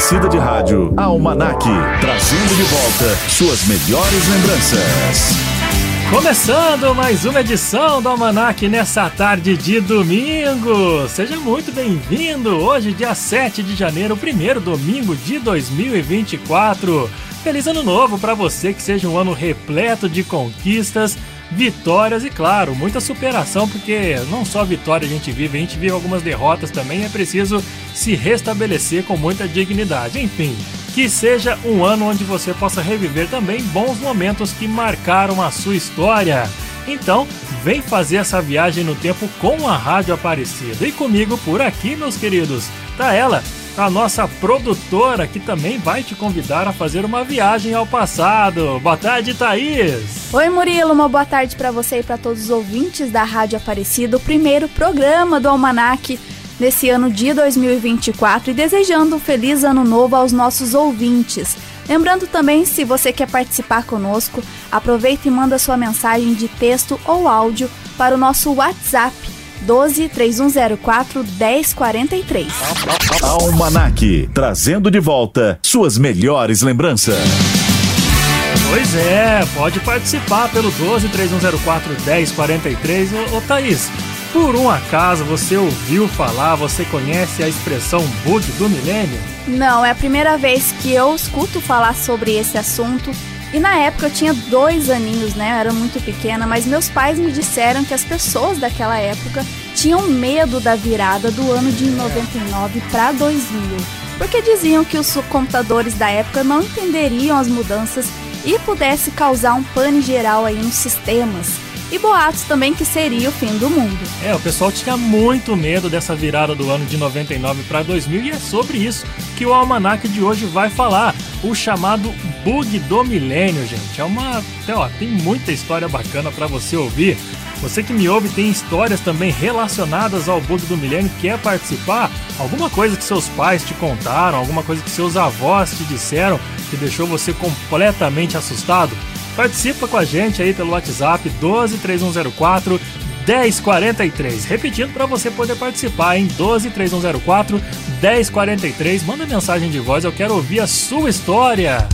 Aparecida de Rádio, Almanac, trazendo de volta suas melhores lembranças. Começando mais uma edição do Almanac nessa tarde de domingo. Seja muito bem-vindo. Hoje, dia 7 de janeiro, primeiro domingo de 2024. Feliz ano novo para você, que seja um ano repleto de conquistas, vitórias e, claro, muita superação, porque não só vitória a gente vive, a gente vive algumas derrotas também, é preciso se restabelecer com muita dignidade. Enfim, que seja um ano onde você possa reviver também bons momentos que marcaram a sua história. Então, vem fazer essa viagem no tempo com a Rádio Aparecida. E comigo por aqui, meus queridos, tá ela, a nossa produtora, que também vai te convidar a fazer uma viagem ao passado. Boa tarde, Thaís! Oi, Murilo, uma boa tarde para você e para todos os ouvintes da Rádio Aparecida, o primeiro programa do Almanac nesse ano de 2024 e desejando um feliz ano novo aos nossos ouvintes. Lembrando também, se você quer participar conosco, aproveita e manda sua mensagem de texto ou áudio para o nosso WhatsApp 12 3104 1043. Almanac, trazendo de volta suas melhores lembranças. Pois é, pode participar pelo 12 3104 1043. Ô, ô Thaís, por um acaso você ouviu falar, você conhece a expressão bug do milênio? Não, é a primeira vez que eu escuto falar sobre esse assunto. E na época eu tinha dois aninhos, né? Eu era muito pequena, mas meus pais me disseram que as pessoas daquela época tinham medo da virada do ano de 99 para 2000, porque diziam que os computadores da época não entenderiam as mudanças e pudesse causar um pane geral aí nos sistemas e boatos também que seria o fim do mundo. É, o pessoal tinha muito medo dessa virada do ano de 99 para 2000 e é sobre isso que o almanac de hoje vai falar, o chamado bug do milênio, gente. É uma, ó, tem muita história bacana para você ouvir. Você que me ouve tem histórias também relacionadas ao bug do milênio, quer participar? Alguma coisa que seus pais te contaram, alguma coisa que seus avós te disseram que deixou você completamente assustado? Participa com a gente aí pelo WhatsApp 123104 1043. Repetindo para você poder participar em 123104 1043. Manda mensagem de voz, eu quero ouvir a sua história.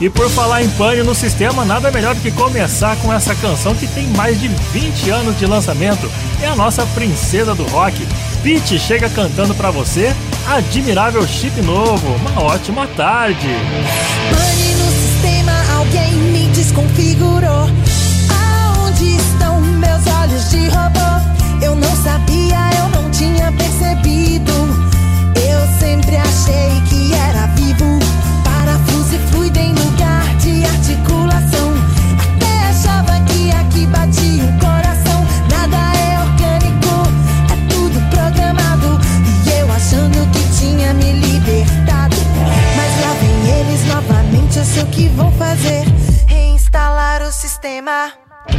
E por falar em pânico no sistema, nada melhor do que começar com essa canção que tem mais de 20 anos de lançamento. É a nossa princesa do rock. Pete chega cantando para você Admirável Chip Novo. Uma ótima tarde. Pane no alguém me desconfigurou. Aonde estão meus olhos de robô? Eu não sabia, eu não tinha percebido. Eu sempre achei que era vivo. O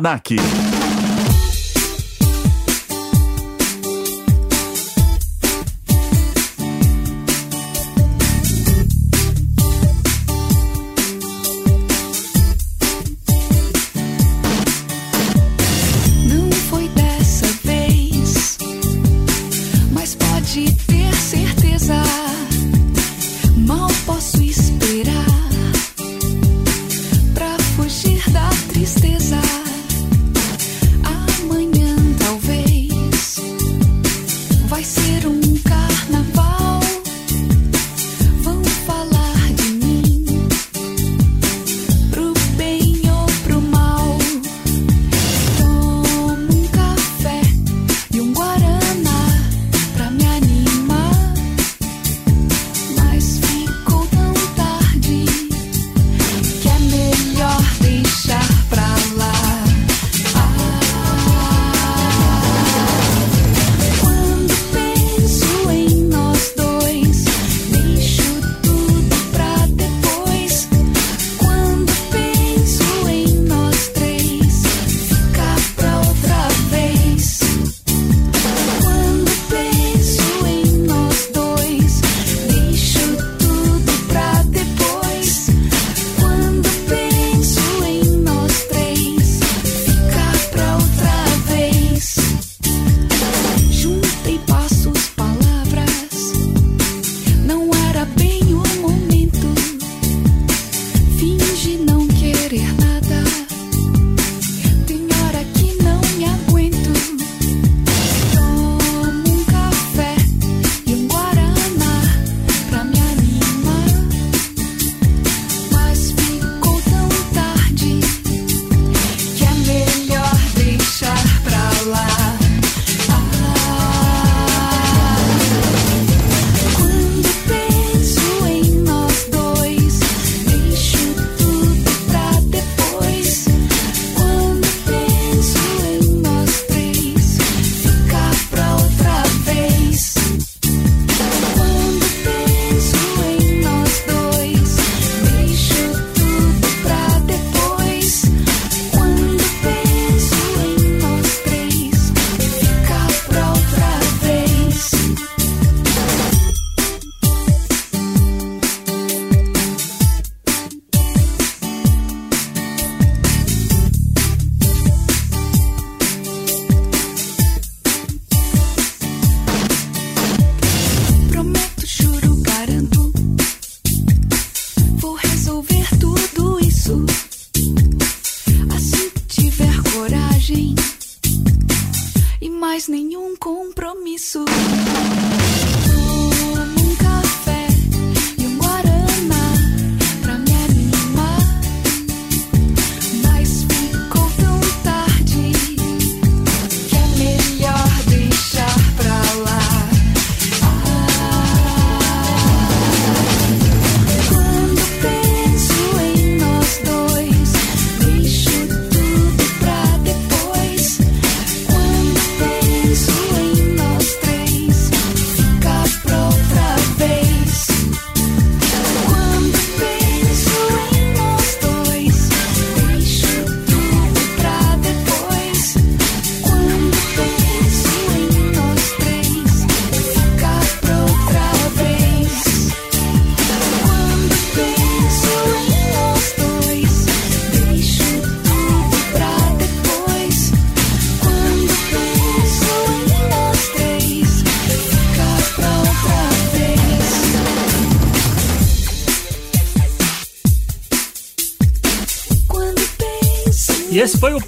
Almanac.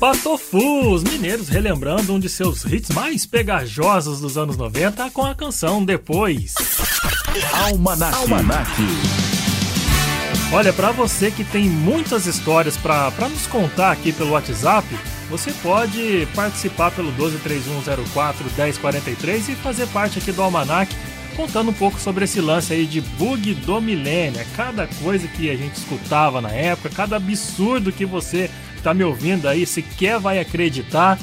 Patofu, os mineiros relembrando um de seus hits mais pegajosos dos anos 90 com a canção Depois. Almanac. Almanac. Olha, para você que tem muitas histórias para nos contar aqui pelo WhatsApp, você pode participar pelo 1231041043 e fazer parte aqui do Almanac, contando um pouco sobre esse lance aí de bug do milênio. É cada coisa que a gente escutava na época, cada absurdo que você tá me ouvindo aí sequer vai acreditar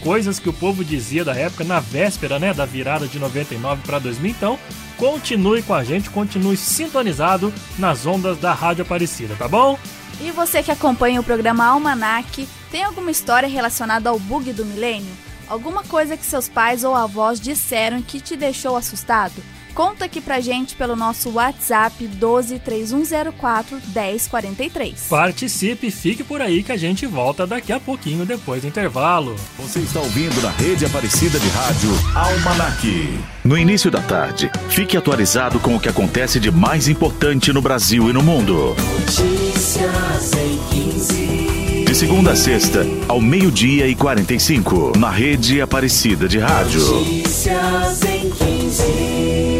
coisas que o povo dizia da época na véspera, né, da virada de 99 para 2000. Então, continue com a gente, continue sintonizado nas ondas da Rádio Aparecida, tá bom? E você que acompanha o programa Almanac, tem alguma história relacionada ao bug do milênio? Alguma coisa que seus pais ou avós disseram que te deixou assustado? Conta aqui pra gente pelo nosso WhatsApp 12 3104 1043. Participe e fique por aí que a gente volta daqui a pouquinho depois do intervalo. Você está ouvindo na rede Aparecida de Rádio Almanac. No início da tarde, fique atualizado com o que acontece de mais importante no Brasil e no mundo. Notícias em 15. De segunda a sexta, ao meio-dia e 45, na rede Aparecida de Rádio. Notícias em 15.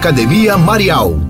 Academia Marial.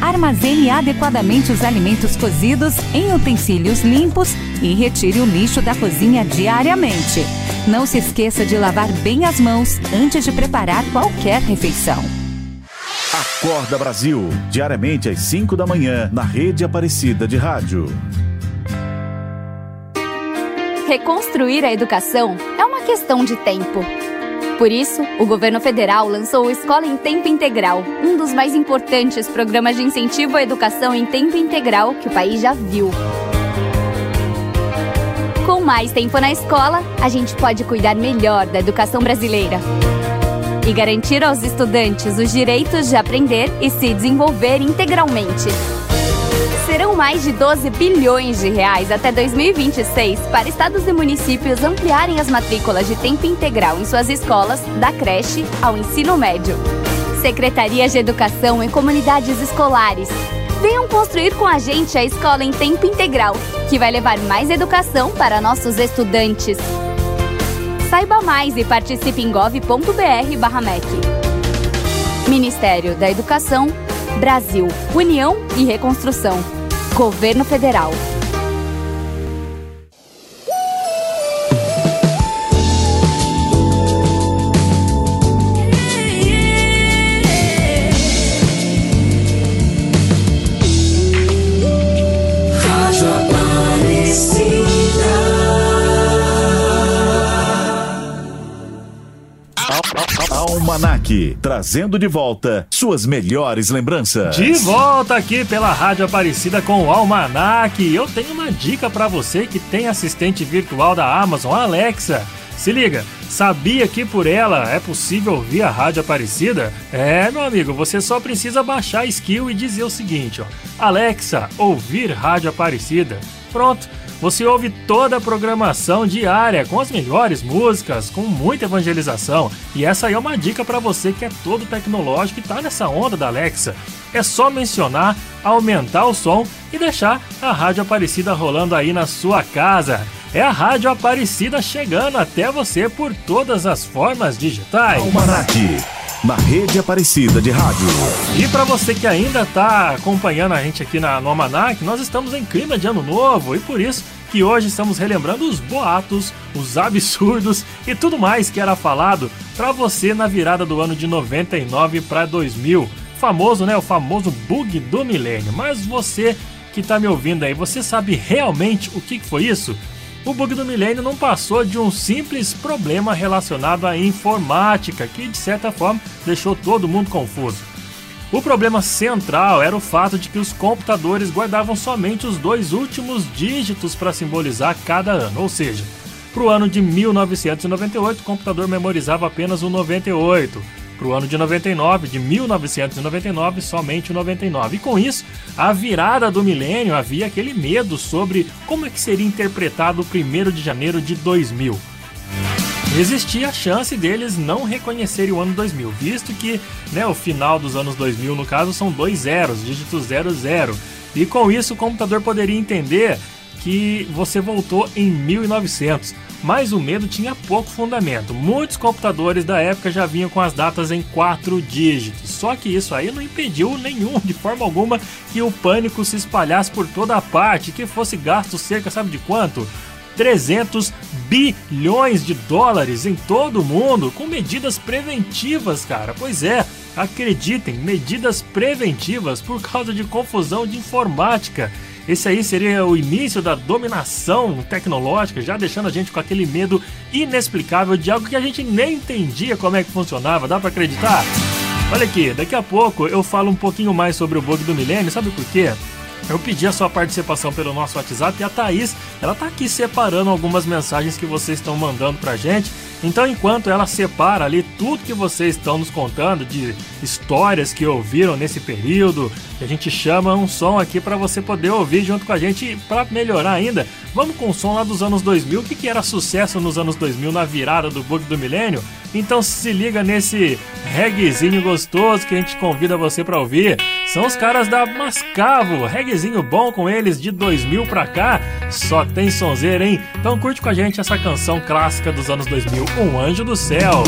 Armazene adequadamente os alimentos cozidos em utensílios limpos e retire o lixo da cozinha diariamente. Não se esqueça de lavar bem as mãos antes de preparar qualquer refeição. Acorda Brasil, diariamente às 5 da manhã, na rede Aparecida de Rádio. Reconstruir a educação é uma questão de tempo. Por isso, o governo federal lançou o Escola em Tempo Integral, um dos mais importantes programas de incentivo à educação em tempo integral que o país já viu. Com mais tempo na escola, a gente pode cuidar melhor da educação brasileira e garantir aos estudantes os direitos de aprender e se desenvolver integralmente. Serão mais de 12 bilhões de reais até 2026 para estados e municípios ampliarem as matrículas de tempo integral em suas escolas, da creche ao ensino médio. Secretarias de Educação e comunidades escolares. Venham construir com a gente a escola em tempo integral, que vai levar mais educação para nossos estudantes. Saiba mais e participe em gov.br/mec. Ministério da Educação, Brasil, União e Reconstrução. Governo Federal. Trazendo de volta suas melhores lembranças. De volta aqui pela Rádio Aparecida com o Almanac. Eu tenho uma dica para você que tem assistente virtual da Amazon, Alexa. Se liga, sabia que por ela é possível ouvir a Rádio Aparecida? É, meu amigo, você só precisa baixar a skill e dizer o seguinte, ó: Alexa, ouvir Rádio Aparecida. Pronto. Você ouve toda a programação diária com as melhores músicas, com muita evangelização. E essa aí é uma dica para você que é todo tecnológico e tá nessa onda da Alexa. É só mencionar, aumentar o som e deixar a Rádio Aparecida rolando aí na sua casa. É a Rádio Aparecida chegando até você por todas as formas digitais. Almanac, na rede Aparecida de Rádio. E para você que ainda está acompanhando a gente aqui na, no Almanac, nós estamos em clima de ano novo e por isso que hoje estamos relembrando os boatos, os absurdos e tudo mais que era falado para você na virada do ano de 99 para 2000. Famoso, né? O famoso bug do milênio. Mas você que está me ouvindo aí, você sabe realmente o que foi isso? O bug do milênio não passou de um simples problema relacionado à informática, que de certa forma deixou todo mundo confuso. O problema central era o fato de que os computadores guardavam somente os dois últimos dígitos para simbolizar cada ano, ou seja, para o ano de 1998 o computador memorizava apenas o 98. Para o ano de 99, de 1999, somente o 99. E com isso, a virada do milênio havia aquele medo sobre como é que seria interpretado o 1 de janeiro de 2000 existia a chance deles não reconhecerem o ano 2000, visto que né, o final dos anos 2000, no caso, são dois zeros, dígito 00. E com isso o computador poderia entender que você voltou em 1900. Mas o medo tinha pouco fundamento. Muitos computadores da época já vinham com as datas em quatro dígitos. Só que isso aí não impediu nenhum, de forma alguma, que o pânico se espalhasse por toda a parte, que fosse gasto cerca, sabe de quanto? 300 bilhões de dólares em todo o mundo com medidas preventivas, cara. Pois é, acreditem, medidas preventivas por causa de confusão de informática. Esse aí seria o início da dominação tecnológica, já deixando a gente com aquele medo inexplicável de algo que a gente nem entendia como é que funcionava. Dá para acreditar? Olha aqui, daqui a pouco eu falo um pouquinho mais sobre o bug do milênio, sabe por quê? Eu pedi a sua participação pelo nosso WhatsApp e a Thaís, ela tá aqui separando algumas mensagens que vocês estão mandando pra gente. Então, enquanto ela separa ali tudo que vocês estão nos contando de histórias que ouviram nesse período, a gente chama um som aqui para você poder ouvir junto com a gente para melhorar ainda. Vamos com um som lá dos anos 2000, o que, que era sucesso nos anos 2000 na virada do bug do milênio? Então se liga nesse reggaezinho gostoso que a gente convida você para ouvir. São os caras da Mascavo, reggaezinho bom com eles de 2000 pra cá, só tem sonzeira, hein? Então curte com a gente essa canção clássica dos anos 2000, Um Anjo do Céu.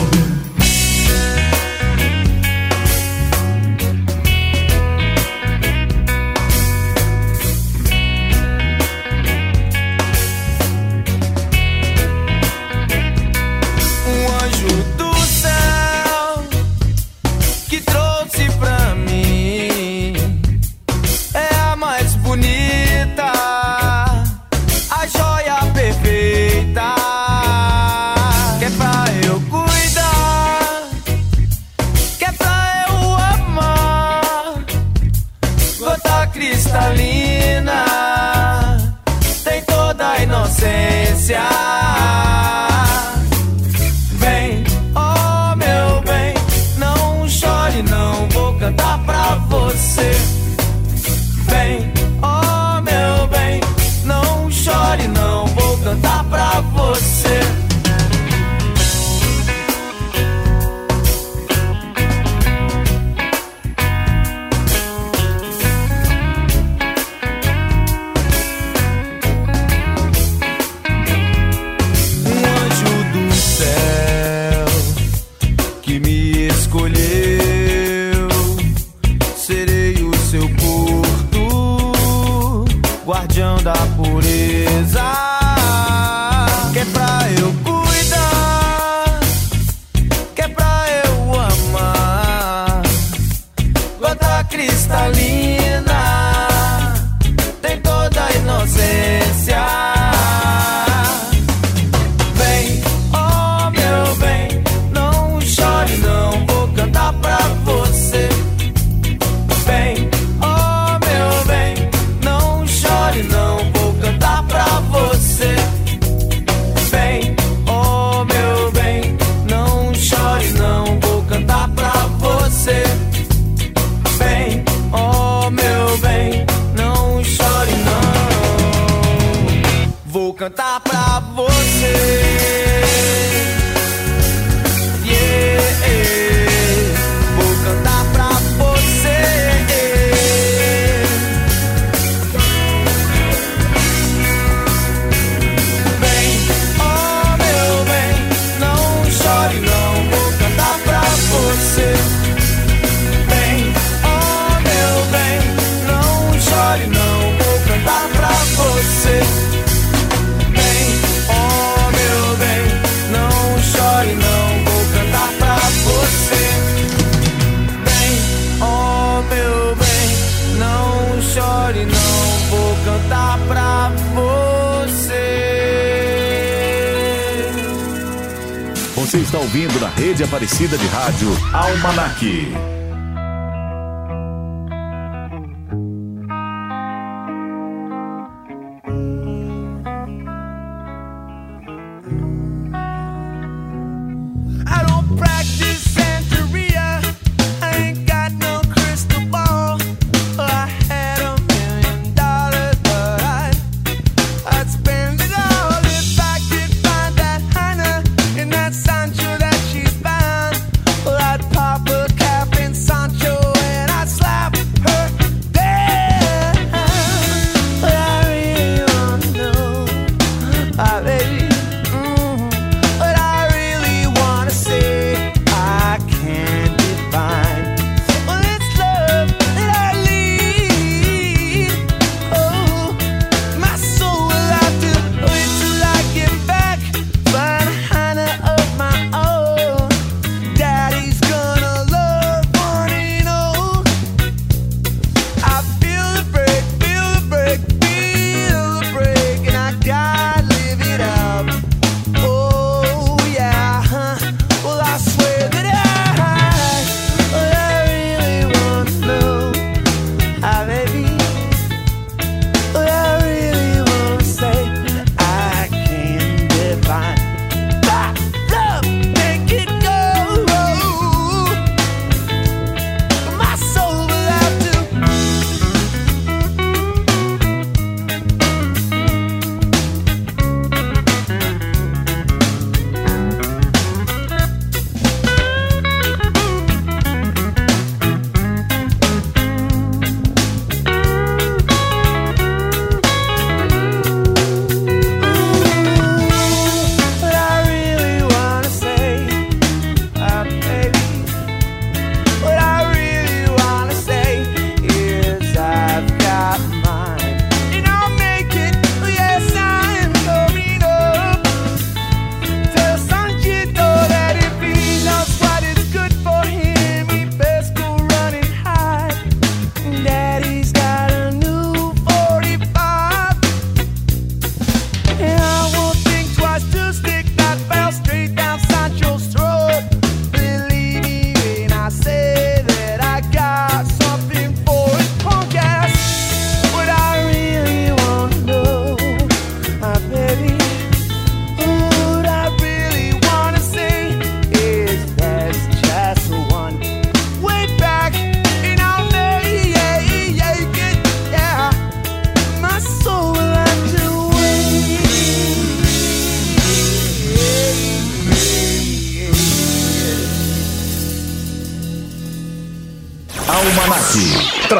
cristalina, tem toda a inocência. Aparecida de Rádio Almanac.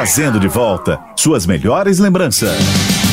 Trazendo de volta suas melhores lembranças.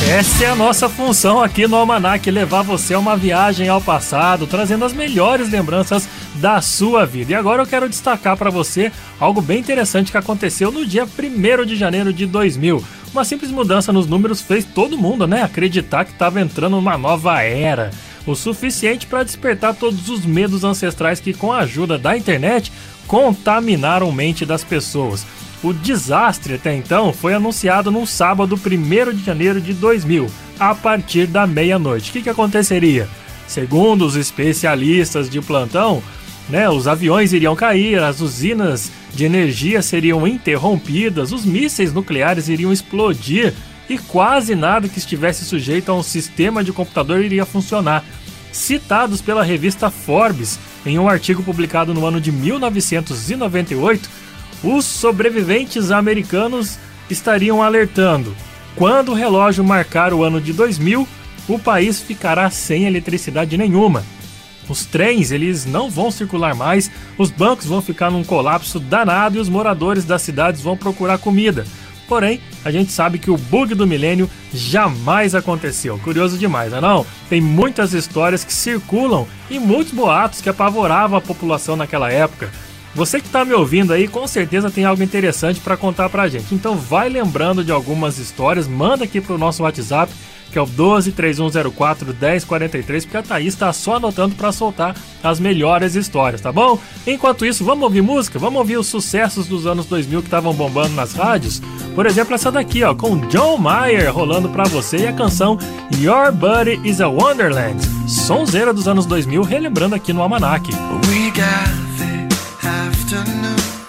Essa é a nossa função aqui no Almanac, levar você a uma viagem ao passado, trazendo as melhores lembranças da sua vida. E agora eu quero destacar para você algo bem interessante que aconteceu no dia 1 de janeiro de 2000. Uma simples mudança nos números fez todo mundo, né, acreditar que estava entrando numa nova era. O suficiente para despertar todos os medos ancestrais que, com a ajuda da internet, contaminaram mente das pessoas. O desastre até então foi anunciado no sábado 1 de janeiro de 2000, a partir da meia-noite. O que, que aconteceria? Segundo os especialistas de plantão, né, os aviões iriam cair, as usinas de energia seriam interrompidas, os mísseis nucleares iriam explodir e quase nada que estivesse sujeito a um sistema de computador iria funcionar. Citados pela revista Forbes em um artigo publicado no ano de 1998, os sobreviventes americanos estariam alertando: quando o relógio marcar o ano de 2000, o país ficará sem eletricidade nenhuma. Os trens eles não vão circular mais, os bancos vão ficar num colapso danado e os moradores das cidades vão procurar comida. Porém, a gente sabe que o bug do milênio jamais aconteceu. Curioso demais, não é não? Tem muitas histórias que circulam e muitos boatos que apavoravam a população naquela época. Você que está me ouvindo aí, com certeza tem algo interessante para contar pra gente. Então vai lembrando de algumas histórias, manda aqui pro nosso WhatsApp, que é o 12 3104 1043, porque a Thaís está só anotando para soltar as melhores histórias, tá bom? Enquanto isso, vamos ouvir música? Vamos ouvir os sucessos dos anos 2000 que estavam bombando nas rádios? Por exemplo, essa daqui, ó, com John Mayer rolando para você e a canção Your Buddy is a Wonderland. Sonzeira dos anos 2000, relembrando aqui no Almanac. We got afternoon.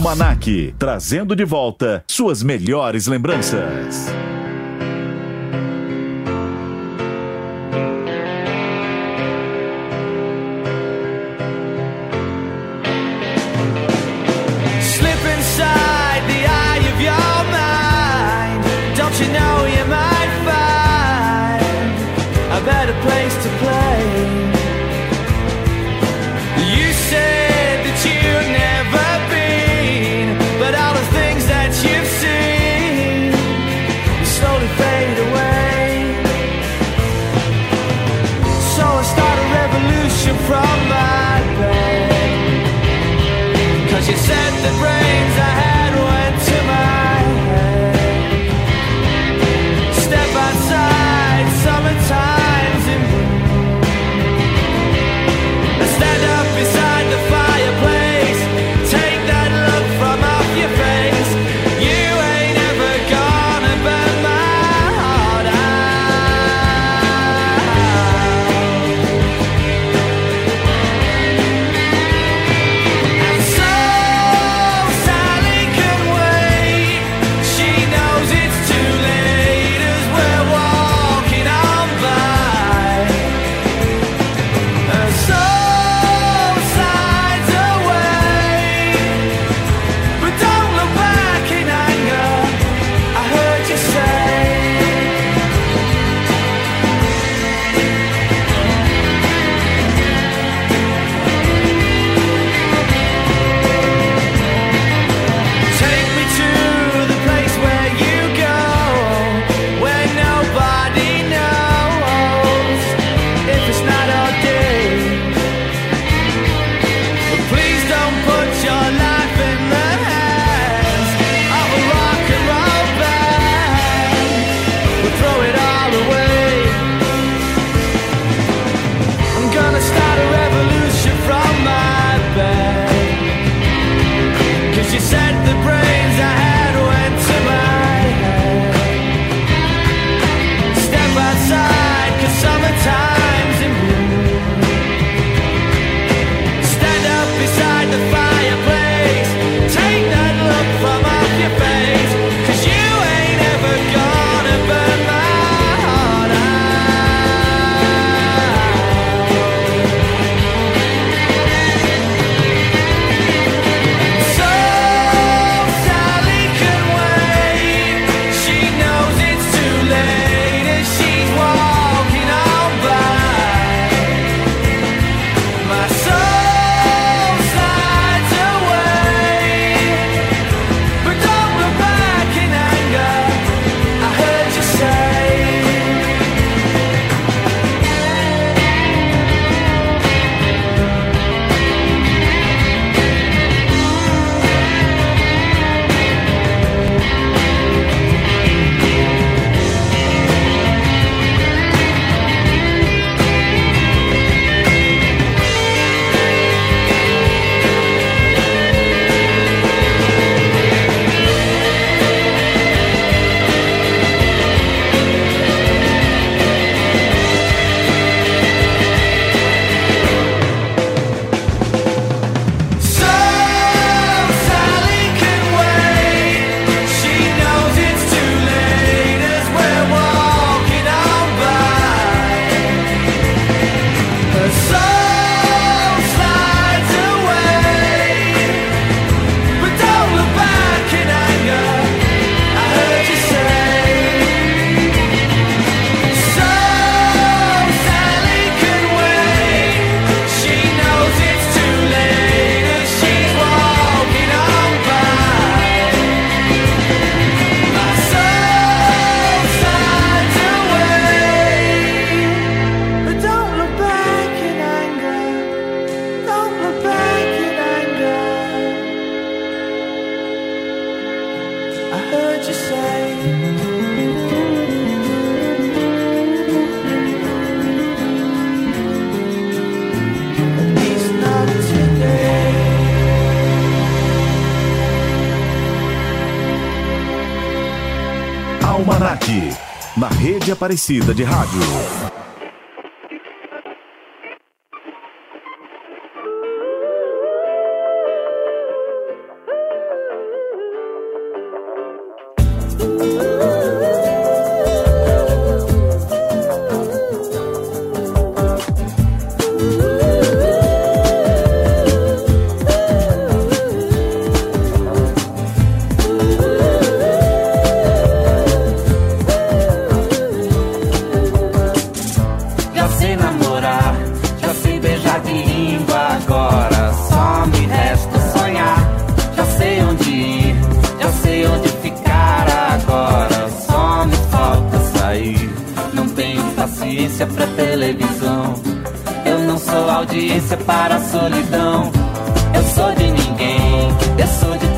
Almanac, trazendo de volta suas melhores lembranças. Aparecida de Rádio. Sair. Não tenho paciência pra televisão. Eu não sou audiência para a solidão. Eu sou de ninguém, eu sou de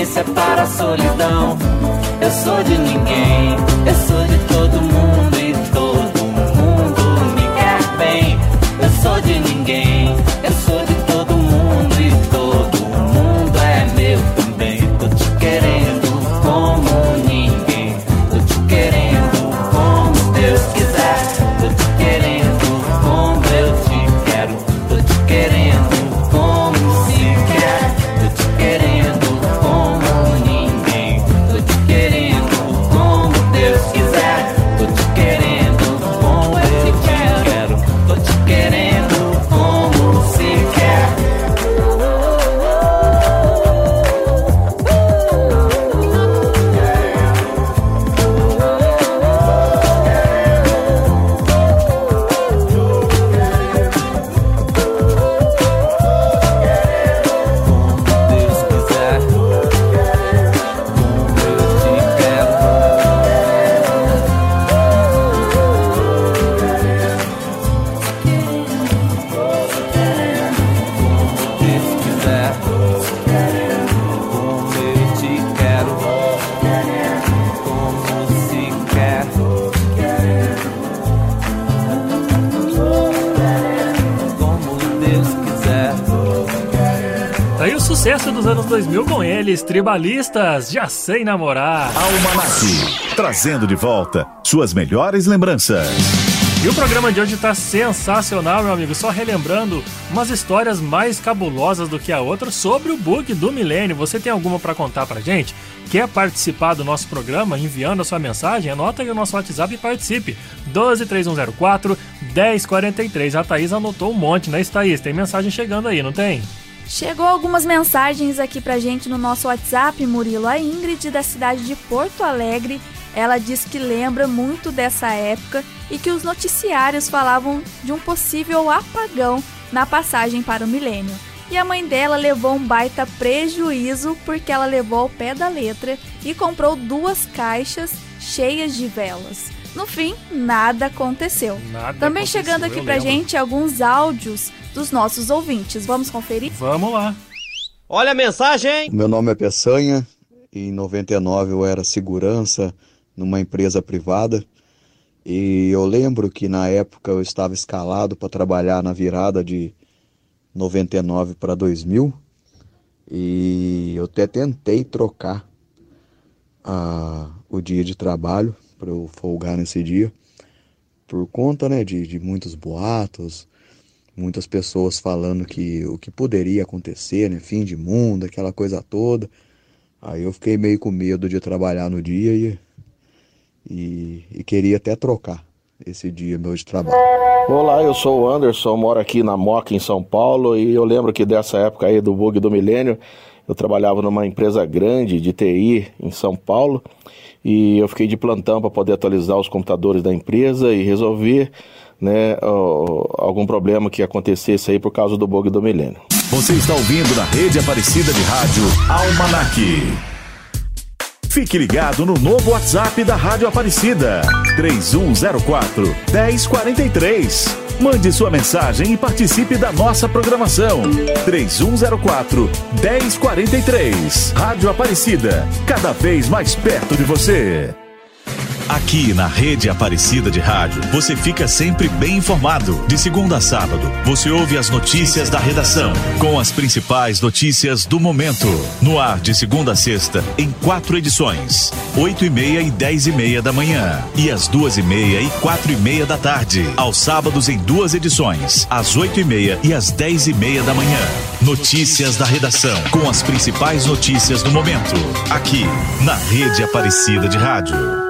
sou audiência para a solidão. Eu sou de ninguém, eu sou de 2000 com eles, tribalistas, já sei namorar. Almanac, trazendo de volta suas melhores lembranças. E o programa de hoje tá sensacional, meu amigo. Só relembrando umas histórias mais cabulosas do que a outra sobre o bug do milênio. Você tem alguma pra contar pra gente? Quer participar do nosso programa enviando a sua mensagem? Anota aí o nosso WhatsApp e participe. 123104 1043. A Thaís anotou um monte, né, Thaís? Tem mensagem chegando aí, não tem? Chegou algumas mensagens aqui pra gente no nosso WhatsApp, Murilo. A Ingrid, da cidade de Porto Alegre, ela diz que lembra muito dessa época e que os noticiários falavam de um possível apagão na passagem para o milênio. E a mãe dela levou um baita prejuízo porque ela levou ao pé da letra e comprou duas caixas cheias de velas. No fim, nada aconteceu. Nada Também aconteceu, chegando aqui pra lembro. gente alguns áudios dos nossos ouvintes. Vamos conferir? Vamos lá. Olha a mensagem! Meu nome é Peçanha e em 99 eu era segurança numa empresa privada e eu lembro que na época eu estava escalado para trabalhar na virada de 99 para 2000 e eu até tentei trocar ah, o dia de trabalho para eu folgar nesse dia por conta né, de, de muitos boatos, muitas pessoas falando que o que poderia acontecer, né, fim de mundo, aquela coisa toda. Aí eu fiquei meio com medo de trabalhar no dia e, e, e queria até trocar esse dia meu de trabalho. Olá, eu sou o Anderson, moro aqui na Moca, em São Paulo, e eu lembro que dessa época aí do bug do milênio, eu trabalhava numa empresa grande de TI em São Paulo, e eu fiquei de plantão para poder atualizar os computadores da empresa e resolver né, algum problema que acontecesse aí por causa do bug do milênio. Você está ouvindo na rede Aparecida de Rádio Almanac. Fique ligado no novo WhatsApp da Rádio Aparecida. 3104 1043. Mande sua mensagem e participe da nossa programação. 3104 1043. Rádio Aparecida, cada vez mais perto de você. Aqui na Rede Aparecida de Rádio, você fica sempre bem informado. De segunda a sábado, você ouve as notícias da redação, com as principais notícias do momento. No ar de segunda a sexta, em quatro edições: oito e meia e dez e meia da manhã, e às duas e meia e quatro e meia da tarde. Aos sábados, em duas edições, às oito e meia e às dez e meia da manhã. Notícias da redação, com as principais notícias do momento. Aqui, na Rede Aparecida de Rádio.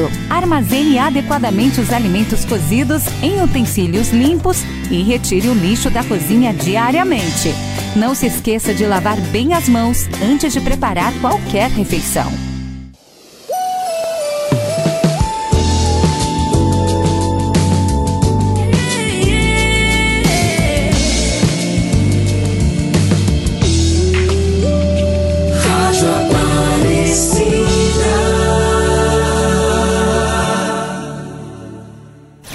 Armazene adequadamente os alimentos cozidos em utensílios limpos e retire o lixo da cozinha diariamente. Não se esqueça de lavar bem as mãos antes de preparar qualquer refeição.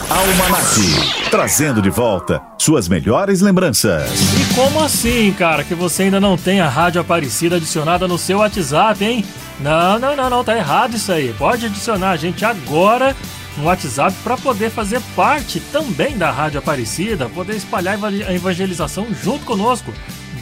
Almanac, trazendo de volta suas melhores lembranças. E como assim, cara, que você ainda não tem a Rádio Aparecida adicionada no seu WhatsApp, hein? Não, não, não, não, tá errado isso aí. Pode adicionar a gente agora no WhatsApp para poder fazer parte também da Rádio Aparecida, poder espalhar a evangelização junto conosco.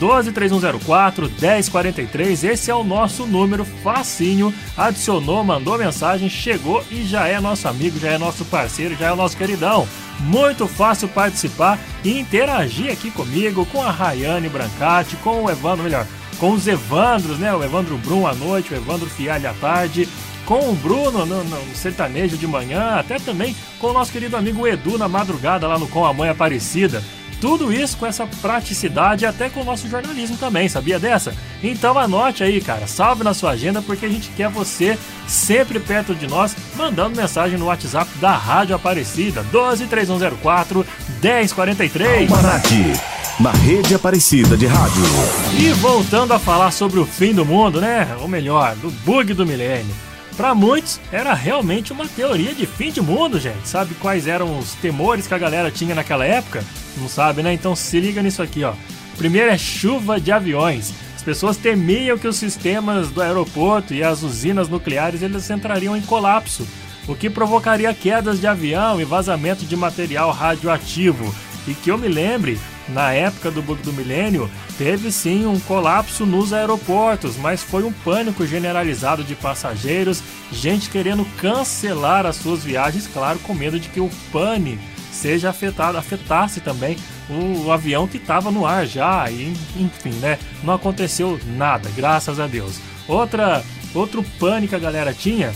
123104 1043. Esse é o nosso número facinho. Adicionou, mandou mensagem, chegou e já é nosso amigo, já é nosso parceiro, já é o nosso queridão. Muito fácil participar e interagir aqui comigo, com a Rayane Brancati, com o Evandro, melhor, com os Evandros, né? O Evandro Brum à noite, o Evandro Fialho à tarde com o Bruno no, no, sertanejo de manhã, até também com o nosso querido amigo Edu na madrugada lá no Com a Mãe Aparecida. Tudo isso com essa praticidade até com o nosso jornalismo também, sabia dessa? Então anote aí, cara, salve na sua agenda porque a gente quer você sempre perto de nós, mandando mensagem no WhatsApp da Rádio Aparecida, 123104 1043. Almanac, na rede Aparecida de Rádio. E voltando a falar sobre o fim do mundo, né? Ou melhor, do bug do milênio. Para muitos, era realmente uma teoria de fim de mundo, gente. Sabe quais eram os temores que a galera tinha naquela época? Não sabe, né? Então se liga nisso aqui, ó. Primeiro é chuva de aviões. As pessoas temiam que os sistemas do aeroporto e as usinas nucleares eles entrariam em colapso, o que provocaria quedas de avião e vazamento de material radioativo. E que eu me lembre, na época do bug do milênio, teve sim um colapso nos aeroportos, mas foi um pânico generalizado de passageiros, gente querendo cancelar as suas viagens, claro, com medo de que o pane seja afetado, afetasse também o, avião que estava no ar já, e enfim, né? Não aconteceu nada, graças a Deus. Outra, outro pânico que a galera tinha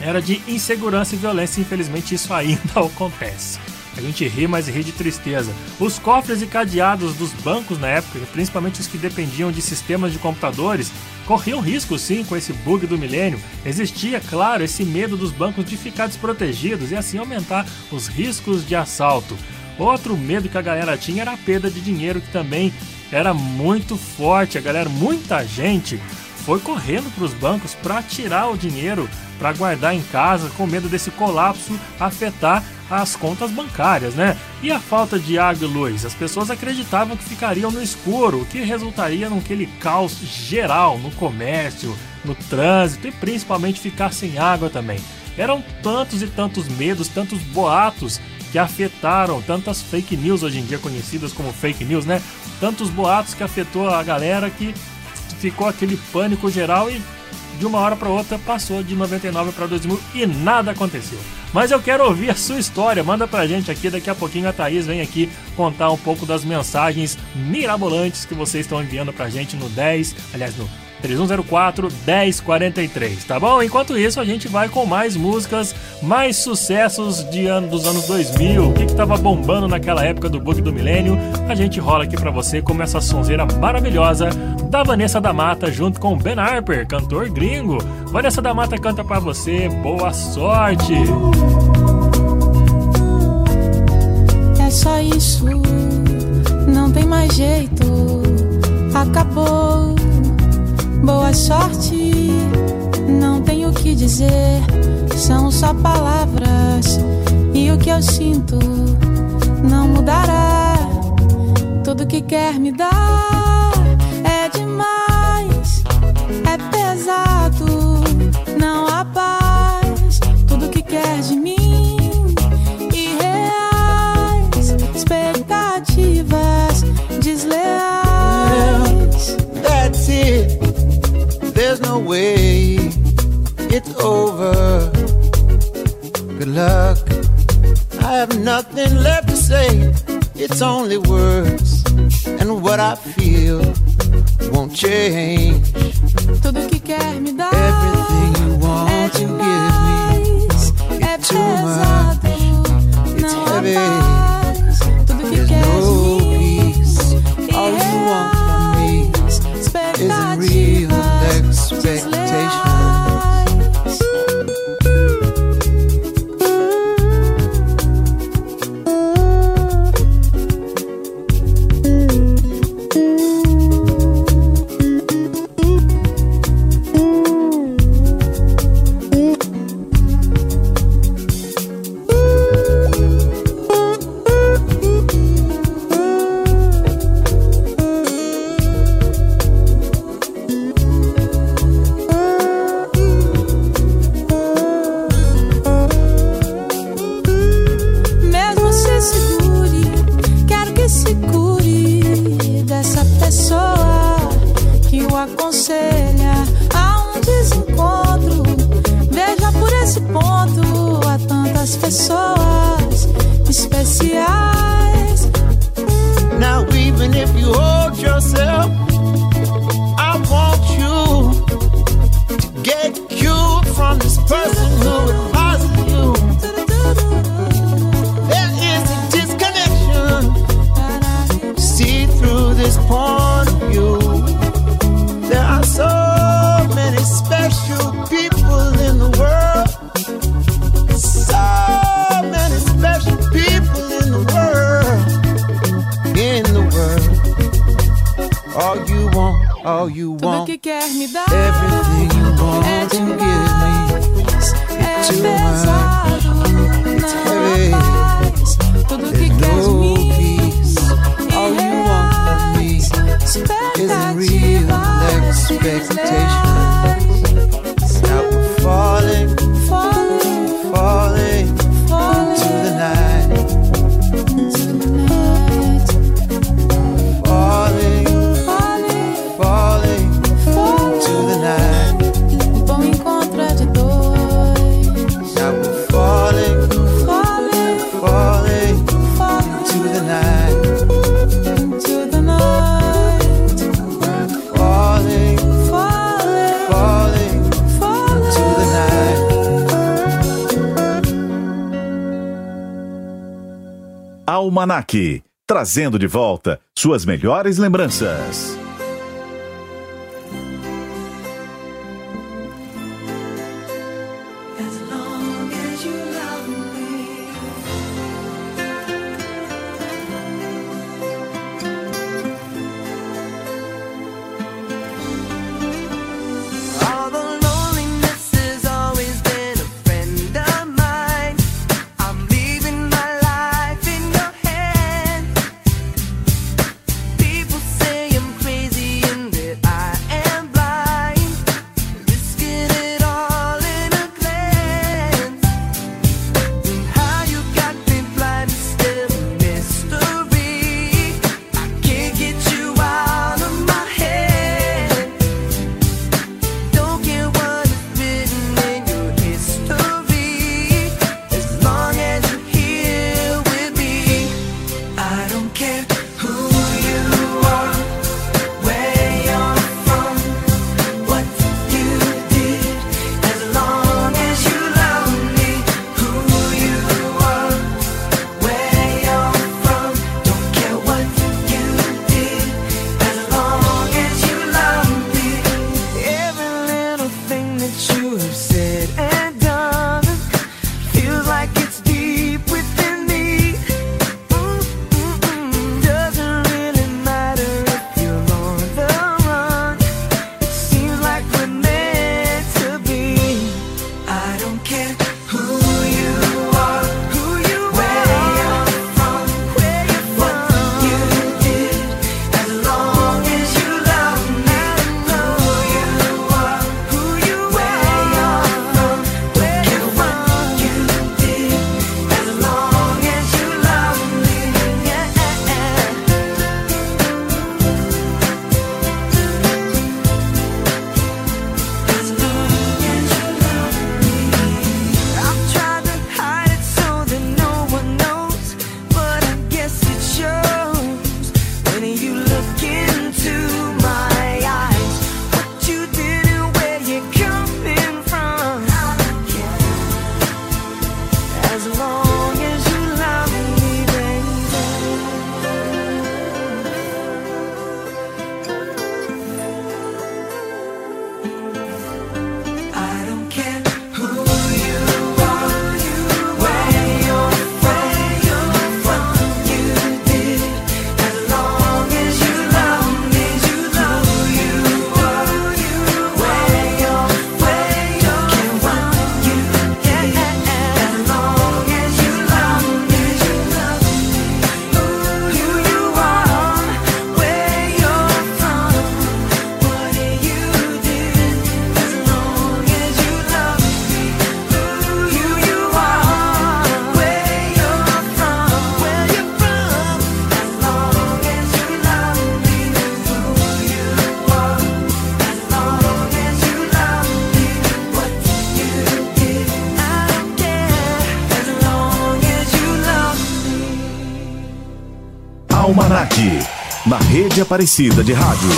era de insegurança e violência, infelizmente isso ainda acontece. A gente ri, mas ri de tristeza. Os cofres e cadeados dos bancos na época, principalmente os que dependiam de sistemas de computadores, corriam risco sim com esse bug do milênio. Existia, claro, esse medo dos bancos de ficar desprotegidos e assim aumentar os riscos de assalto. Outro medo que a galera tinha era a perda de dinheiro, que também era muito forte. A galera, muita gente foi correndo para os bancos para tirar o dinheiro para guardar em casa, com medo desse colapso afetar as contas bancárias, né? E a falta de água e luz? As pessoas acreditavam que ficariam no escuro, o que resultaria naquele caos geral no comércio, no trânsito e principalmente ficar sem água também. Eram tantos e tantos medos, tantos boatos que afetaram tantas fake news hoje em dia conhecidas como fake news, né? Tantos boatos que afetou a galera que ficou aquele pânico geral e de uma hora para outra passou de 99 para 2000 e nada aconteceu. Mas eu quero ouvir a sua história, manda pra gente aqui, daqui a pouquinho a Thaís vem aqui contar um pouco das mensagens mirabolantes que vocês estão enviando pra gente no 10, aliás no 3104 1043, tá bom? Enquanto isso, a gente vai com mais músicas, mais sucessos de ano, dos anos 2000. O que, que tava bombando naquela época do bug do milênio? A gente rola aqui para você com essa sonzeira maravilhosa da Vanessa da Mata junto com Ben Harper, cantor gringo. Vanessa da Mata canta para você. Boa sorte! É só isso, não tem mais jeito. Acabou Boa sorte, não tenho o que dizer, são só palavras. E o que eu sinto não mudará. Tudo que quer me dar over. Good luck. I have nothing left to say. It's only words, and what I feel won't change. Tudo que quer me dar Everything you want é to give me, é it's too much. It's heavy. of expectations. Trazendo de volta suas melhores lembranças. Rede Aparecida de Rádio.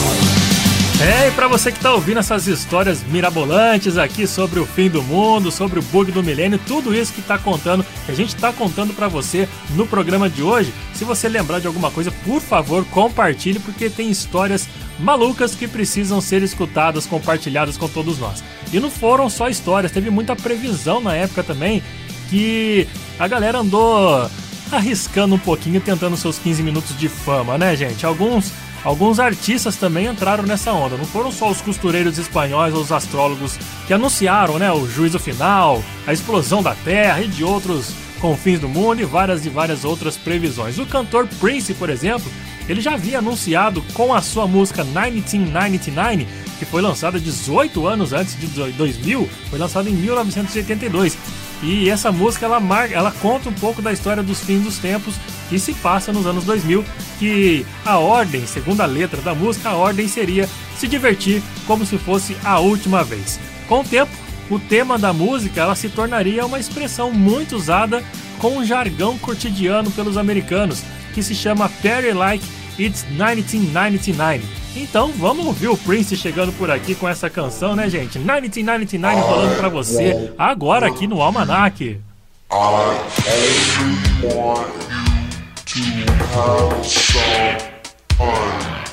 É, e pra você que tá ouvindo essas histórias mirabolantes aqui sobre o fim do mundo, sobre o bug do milênio, tudo isso que tá contando, que a gente tá contando pra você no programa de hoje. Se você lembrar de alguma coisa, por favor, compartilhe, porque tem histórias malucas que precisam ser escutadas, compartilhadas com todos nós. E não foram só histórias, teve muita previsão na época também que a galera andou arriscando um pouquinho, tentando seus 15 minutos de fama, né, gente? Alguns Alguns artistas também entraram nessa onda. Não foram só os costureiros espanhóis ou os astrólogos que anunciaram, né, o juízo final, a explosão da Terra e de outros confins do mundo e várias e várias outras previsões. O cantor Prince, por exemplo, ele já havia anunciado com a sua música 1999, que foi lançada 18 anos antes de 2000, foi lançada em 1982. E essa música ela marca, ela conta um pouco da história dos fins dos tempos que se passa nos anos 2000, que a ordem, segundo a letra da música, a ordem seria se divertir como se fosse a última vez. Com o tempo, o tema da música ela se tornaria uma expressão muito usada com um jargão cotidiano pelos americanos, que se chama Party Like It's 1999. Então vamos ouvir o Prince chegando por aqui com essa canção, né, gente? 1999 rolando pra você agora aqui no Almanac. I to have some fun.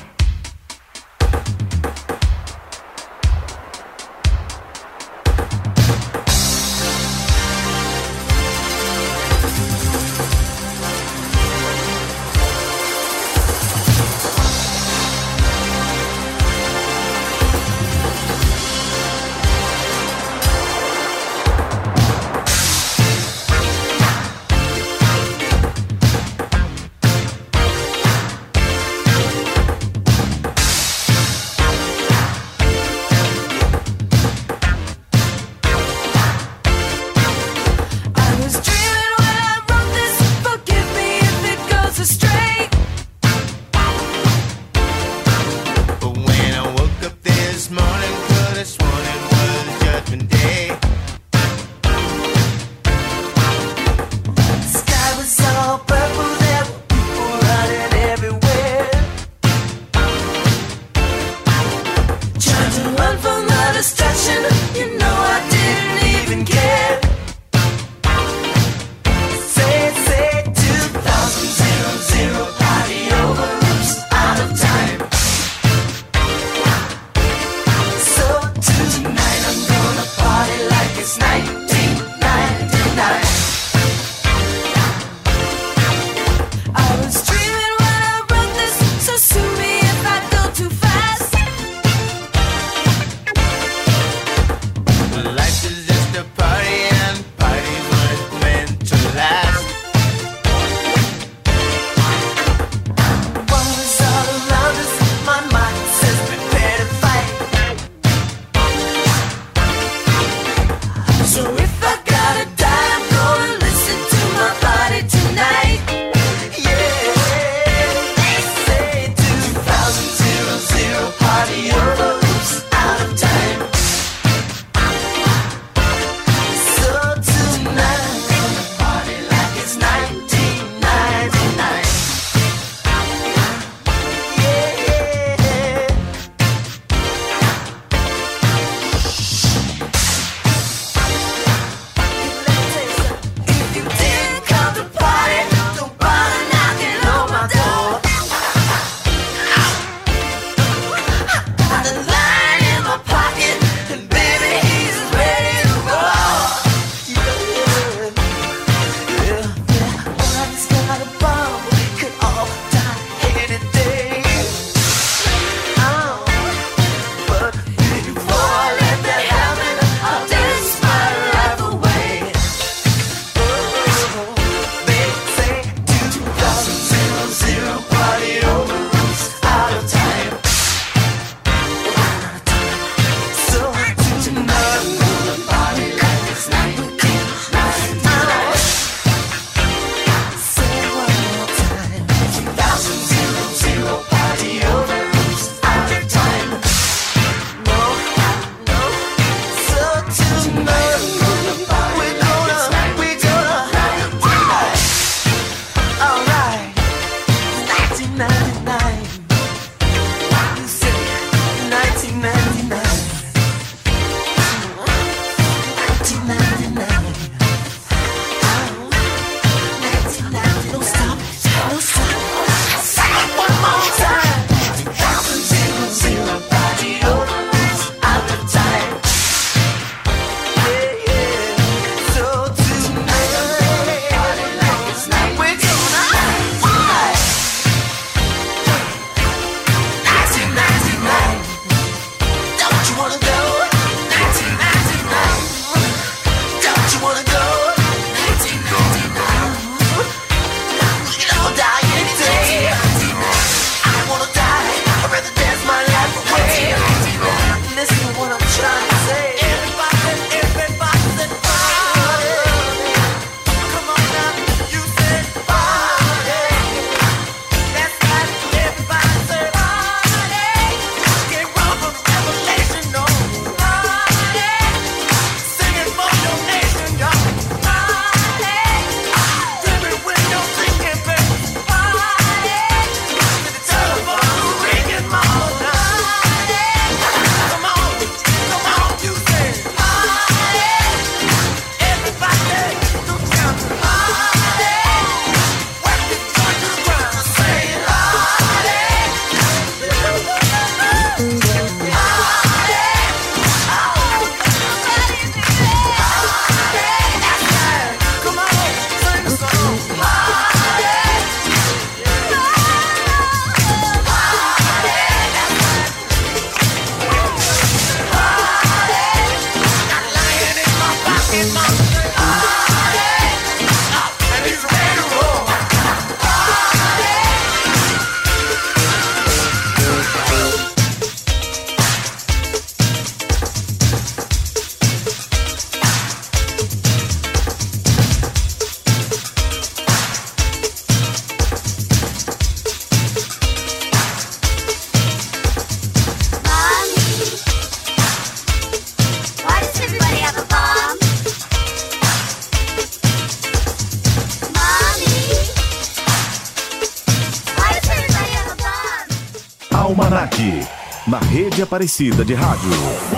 Aparecida de Rádio.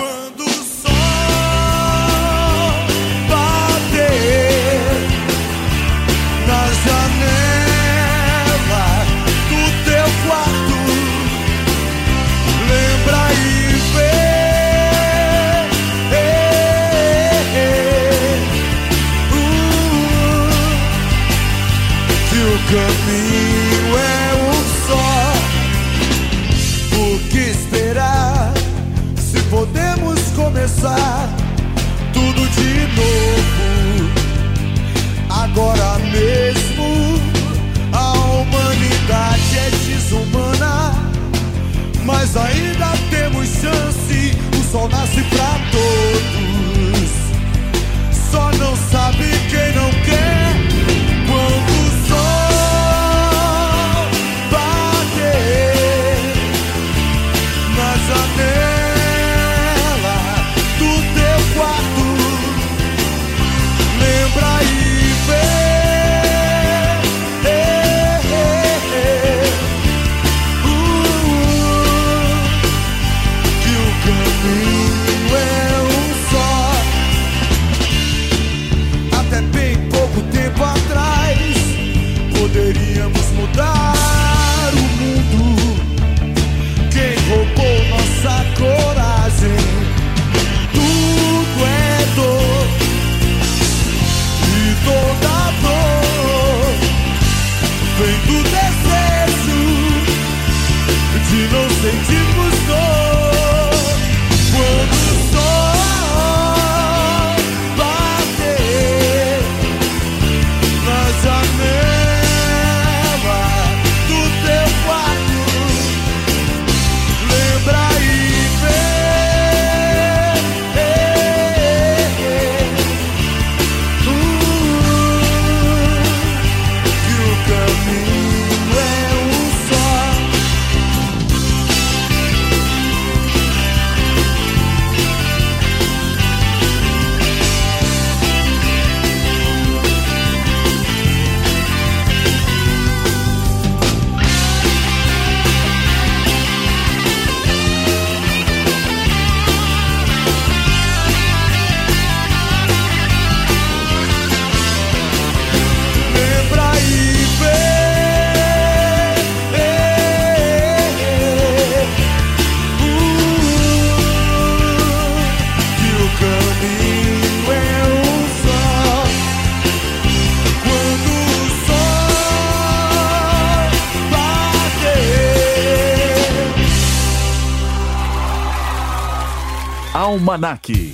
Almanac.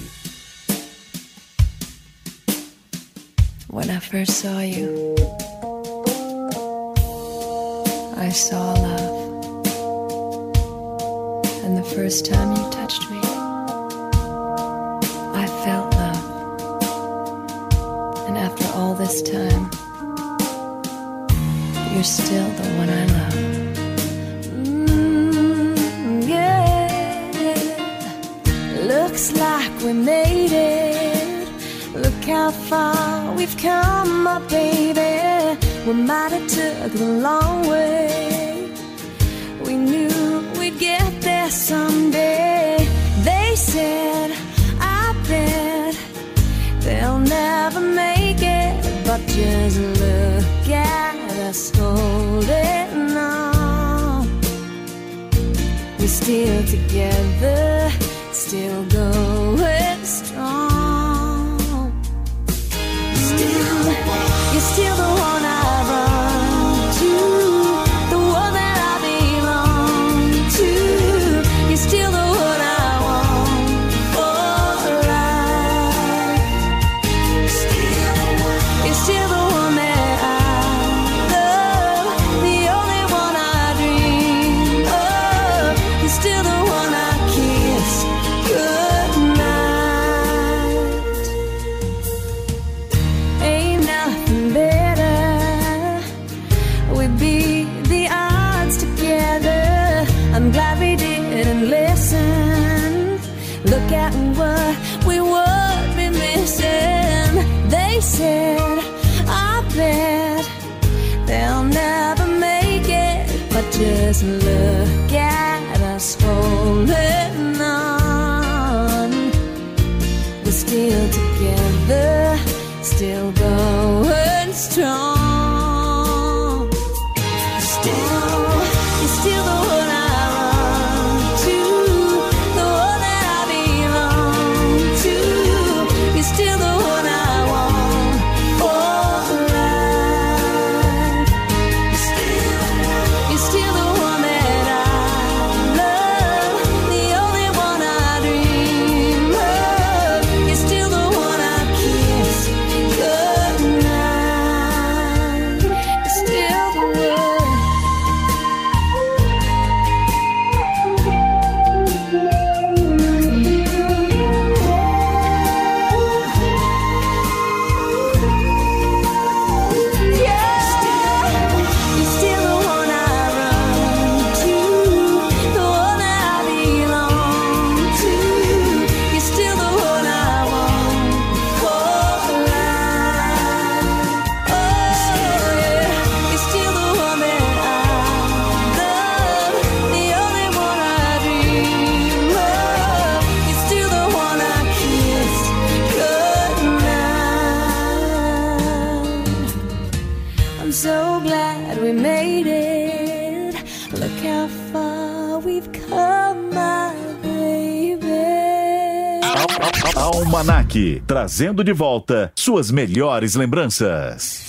Trazendo de volta suas melhores lembranças.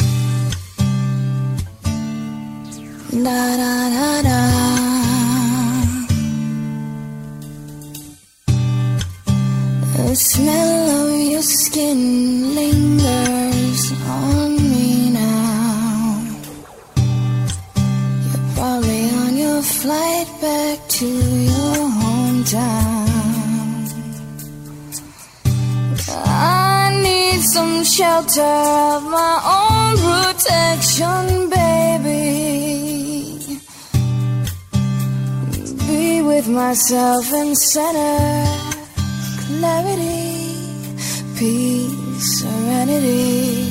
with myself and center clarity, peace, serenity.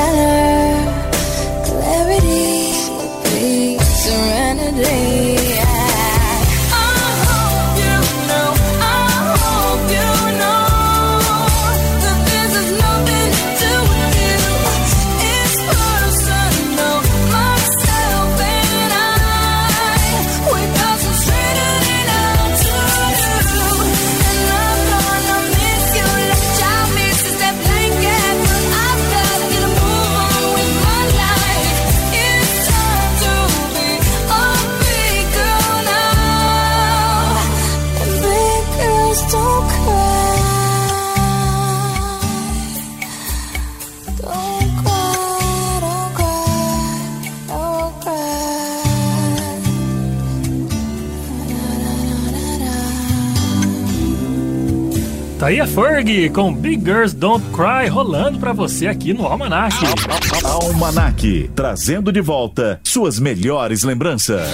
accelerate aí a Ferg com Big Girls Don't Cry rolando para você aqui no Almanac. Almanac, trazendo de volta suas melhores lembranças.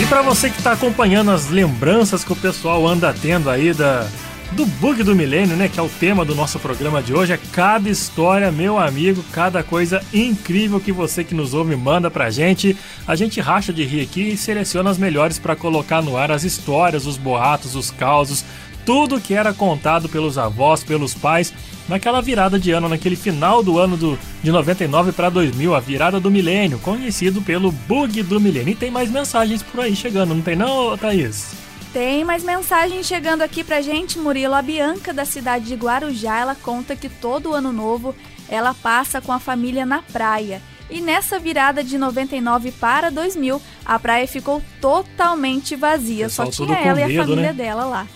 E para você que está acompanhando as lembranças que o pessoal anda tendo aí da do bug do milênio, né, que é o tema do nosso programa de hoje, é cada história, meu amigo, cada coisa incrível que você que nos ouve manda pra gente. A gente racha de rir aqui e seleciona as melhores para colocar no ar as histórias, os boatos, os causos, tudo que era contado pelos avós, pelos pais, naquela virada de ano, naquele final do ano do, de 99 para 2000, a virada do milênio, conhecido pelo bug do milênio. E tem mais mensagens por aí chegando, não tem não, Thaís? Tem mais mensagem chegando aqui pra gente, Murilo. A Bianca, da cidade de Guarujá, ela conta que todo ano novo ela passa com a família na praia. E nessa virada de 99 para 2000, a praia ficou totalmente vazia. Pessoal, Só tinha ela medo, e a né? família né? dela lá.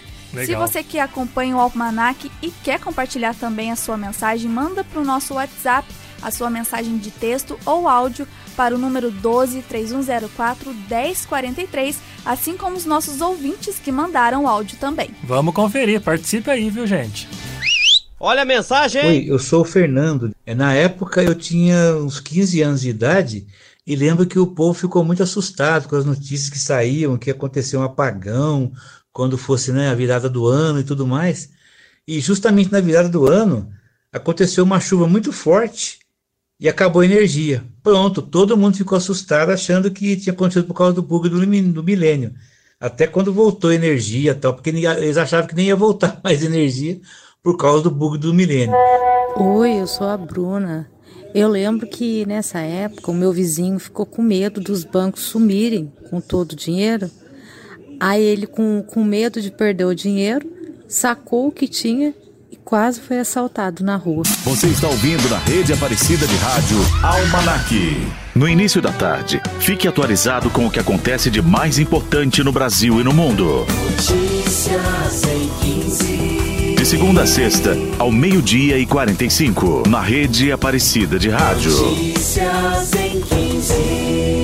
Se Legal. você que acompanha o Almanac e quer compartilhar também a sua mensagem, manda para o nosso WhatsApp a sua mensagem de texto ou áudio para o número 12 3104 1043, assim como os nossos ouvintes que mandaram o áudio também. Vamos conferir, participe aí, viu, gente? Olha a mensagem. Oi, eu sou o Fernando. É, Na época eu tinha uns 15 anos de idade e lembro que o povo ficou muito assustado com as notícias que saíam, que aconteceu um apagão quando fosse né, a virada do ano e tudo mais. E justamente na virada do ano aconteceu uma chuva muito forte e acabou a energia. Pronto, todo mundo ficou assustado achando que tinha acontecido por causa do bug do, do milênio. Até quando voltou energia tal, porque eles achavam que nem ia voltar mais energia por causa do bug do milênio. Oi, eu sou a Bruna. Eu lembro que nessa época o meu vizinho ficou com medo dos bancos sumirem com todo o dinheiro. Aí ele, com, com medo de perder o dinheiro, sacou o que tinha e quase foi assaltado na rua. Você está ouvindo na rede Aparecida de Rádio Almanac. No início da tarde, fique atualizado com o que acontece de mais importante no Brasil e no mundo. Notícias em 15. De segunda a sexta, ao meio-dia e 45, na rede Aparecida de Rádio. Notícias em 15.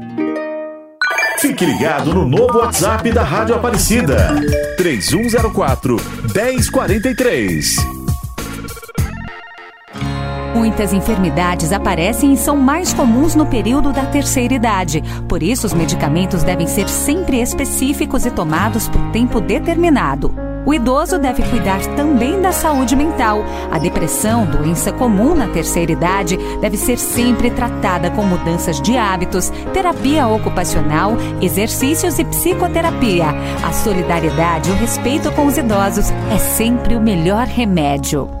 Fique ligado no novo WhatsApp da Rádio Aparecida. 3104 1043. Muitas enfermidades aparecem e são mais comuns no período da terceira idade. Por isso, os medicamentos devem ser sempre específicos e tomados por tempo determinado. O idoso deve cuidar também da saúde mental. A depressão, doença comum na terceira idade, deve ser sempre tratada com mudanças de hábitos, terapia ocupacional, exercícios e psicoterapia. A solidariedade e o respeito com os idosos é sempre o melhor remédio.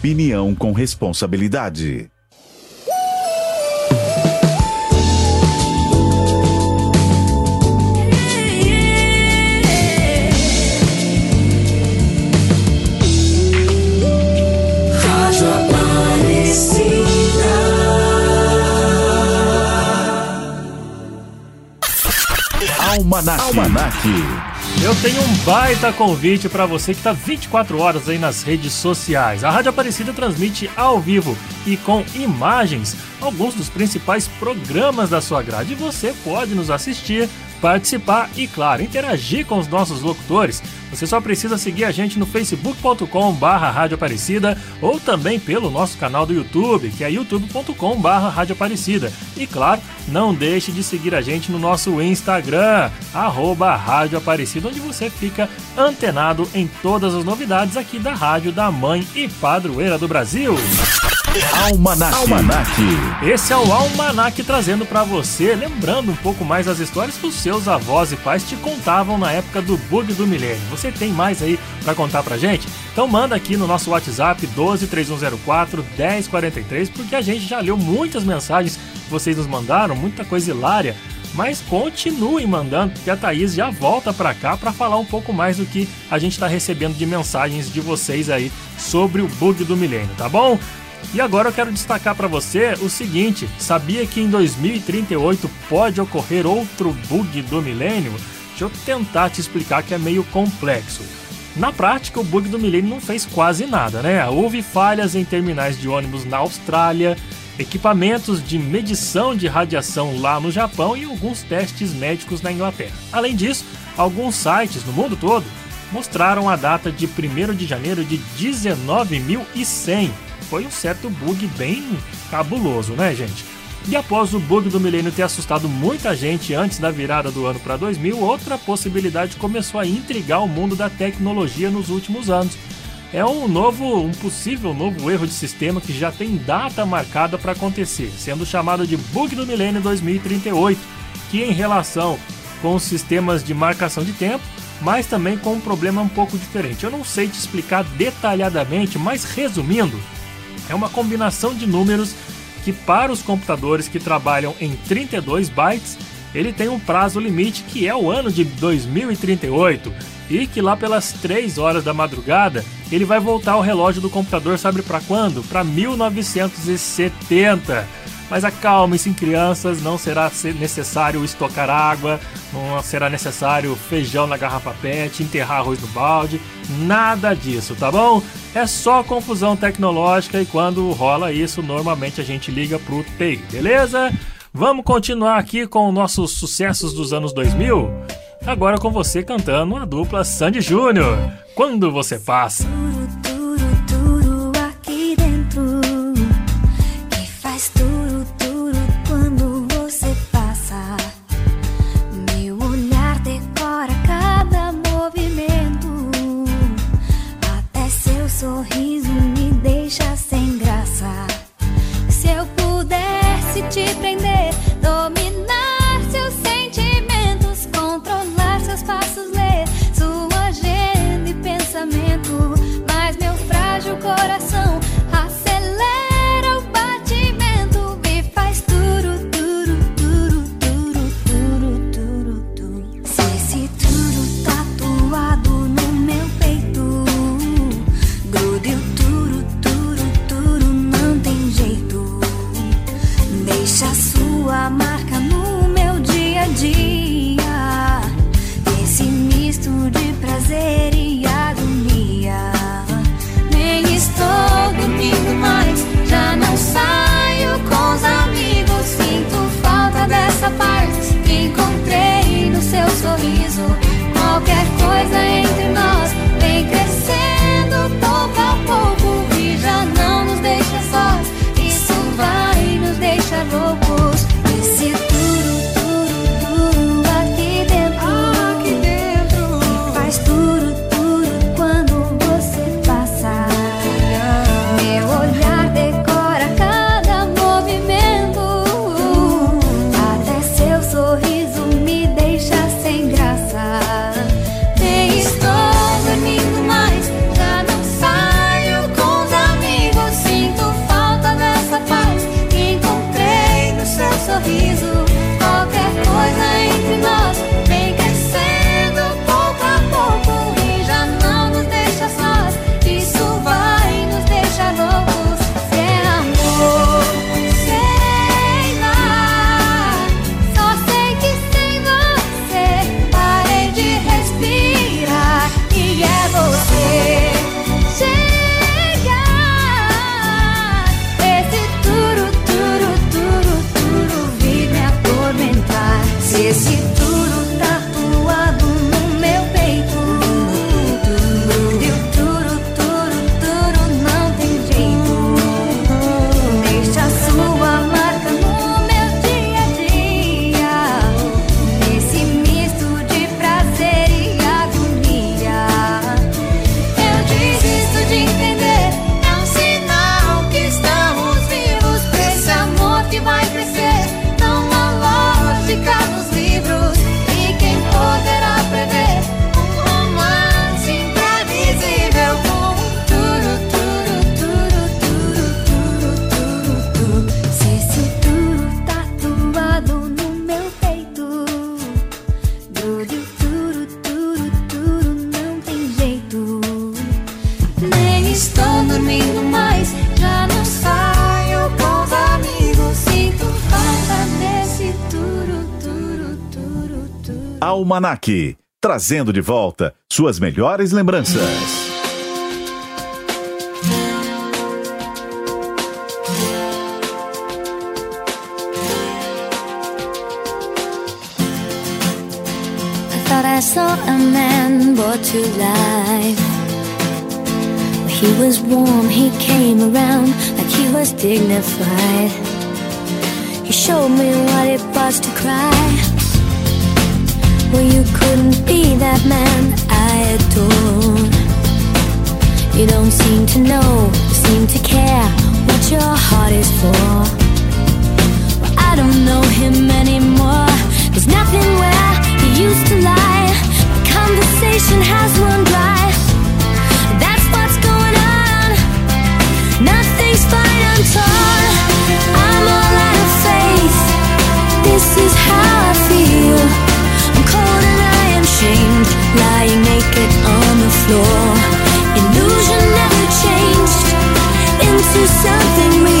Opinião com responsabilidade. Almanac. Almanac. Eu tenho um baita convite para você que está 24 horas aí nas redes sociais. A Rádio Aparecida transmite ao vivo e com imagens alguns dos principais programas da sua grade. E você pode nos assistir, participar e, claro, interagir com os nossos locutores. Você só precisa seguir a gente no facebook.com barra Rádio Aparecida ou também pelo nosso canal do YouTube, que é youtube.com barra Rádio Aparecida. E claro, não deixe de seguir a gente no nosso Instagram, arroba Rádio Aparecida, onde você fica antenado em todas as novidades aqui da Rádio da Mãe e Padroeira do Brasil. Almanac. Almanac. Esse é o Almanac trazendo para você, lembrando um pouco mais as histórias que os seus avós e pais te contavam na época do bug do milênio. Você tem mais aí para contar pra gente? Então manda aqui no nosso WhatsApp 12 3104 1043, porque a gente já leu muitas mensagens que vocês nos mandaram, muita coisa hilária. Mas continuem mandando, porque a Thaís já volta para cá para falar um pouco mais do que a gente está recebendo de mensagens de vocês aí sobre o bug do milênio, tá bom? E agora eu quero destacar para você o seguinte: sabia que em 2038 pode ocorrer outro bug do milênio? Deixa eu tentar te explicar que é meio complexo. Na prática, o bug do milênio não fez quase nada, né? Houve falhas em terminais de ônibus na Austrália, equipamentos de medição de radiação lá no Japão e alguns testes médicos na Inglaterra. Além disso, alguns sites no mundo todo mostraram a data de 1 de janeiro de 19.100 foi um certo bug bem cabuloso, né, gente? E após o bug do milênio ter assustado muita gente antes da virada do ano para 2000, outra possibilidade começou a intrigar o mundo da tecnologia nos últimos anos. É um novo, um possível novo erro de sistema que já tem data marcada para acontecer, sendo chamado de bug do milênio 2038, que em relação com os sistemas de marcação de tempo, mas também com um problema um pouco diferente. Eu não sei te explicar detalhadamente, mas resumindo, é uma combinação de números que para os computadores que trabalham em 32 bytes, ele tem um prazo limite que é o ano de 2038 e que lá pelas 3 horas da madrugada ele vai voltar o relógio do computador, sabe para quando? Para 1970. Mas acalme-se, crianças, não será necessário estocar água, não será necessário feijão na garrafa PET, enterrar arroz no balde, nada disso, tá bom? É só confusão tecnológica e quando rola isso, normalmente a gente liga pro TI, beleza? Vamos continuar aqui com nossos sucessos dos anos 2000? Agora com você cantando a dupla Sandy Júnior. Quando você passa. Trazendo de volta suas melhores lembranças. A. He was warm, he came around like he was dignified. He showed me what it was to cry. Well, you couldn't be that man I adore. You don't seem to know, seem to care what your heart is for. Well, I don't know him anymore. There's nothing where he used to lie. Conversation has run dry. That's what's going on. Nothing's fine, I'm torn. I'm all out of faith. This is how I feel. I'm cold and I am shamed, lying naked on the floor. Illusion never changed into something real.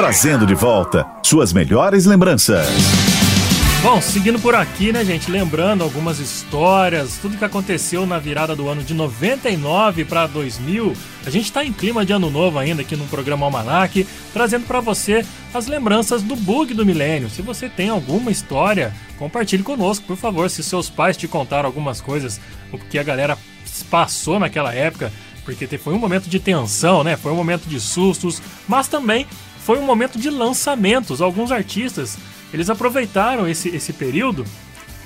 Trazendo de volta suas melhores lembranças. Bom, seguindo por aqui, né, gente? Lembrando algumas histórias, tudo que aconteceu na virada do ano de 99 para 2000. A gente tá em clima de ano novo ainda aqui no programa Almanac, trazendo para você as lembranças do bug do milênio. Se você tem alguma história, compartilhe conosco, por favor. Se seus pais te contaram algumas coisas, o que a galera passou naquela época, porque foi um momento de tensão, né? Foi um momento de sustos, mas também foi um momento de lançamentos. Alguns artistas, eles aproveitaram esse, esse período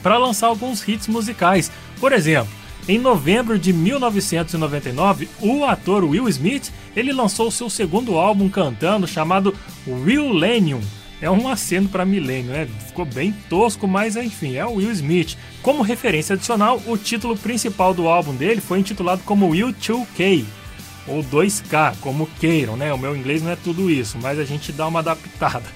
para lançar alguns hits musicais. Por exemplo, em novembro de 1999, o ator Will Smith, ele lançou seu segundo álbum cantando chamado Millennium. É um aceno para milênio, né? Ficou bem tosco, mas enfim, é o Will Smith. Como referência adicional, o título principal do álbum dele foi intitulado como Will 2K. Ou 2K, como queiram, né? O meu inglês não é tudo isso, mas a gente dá uma adaptada.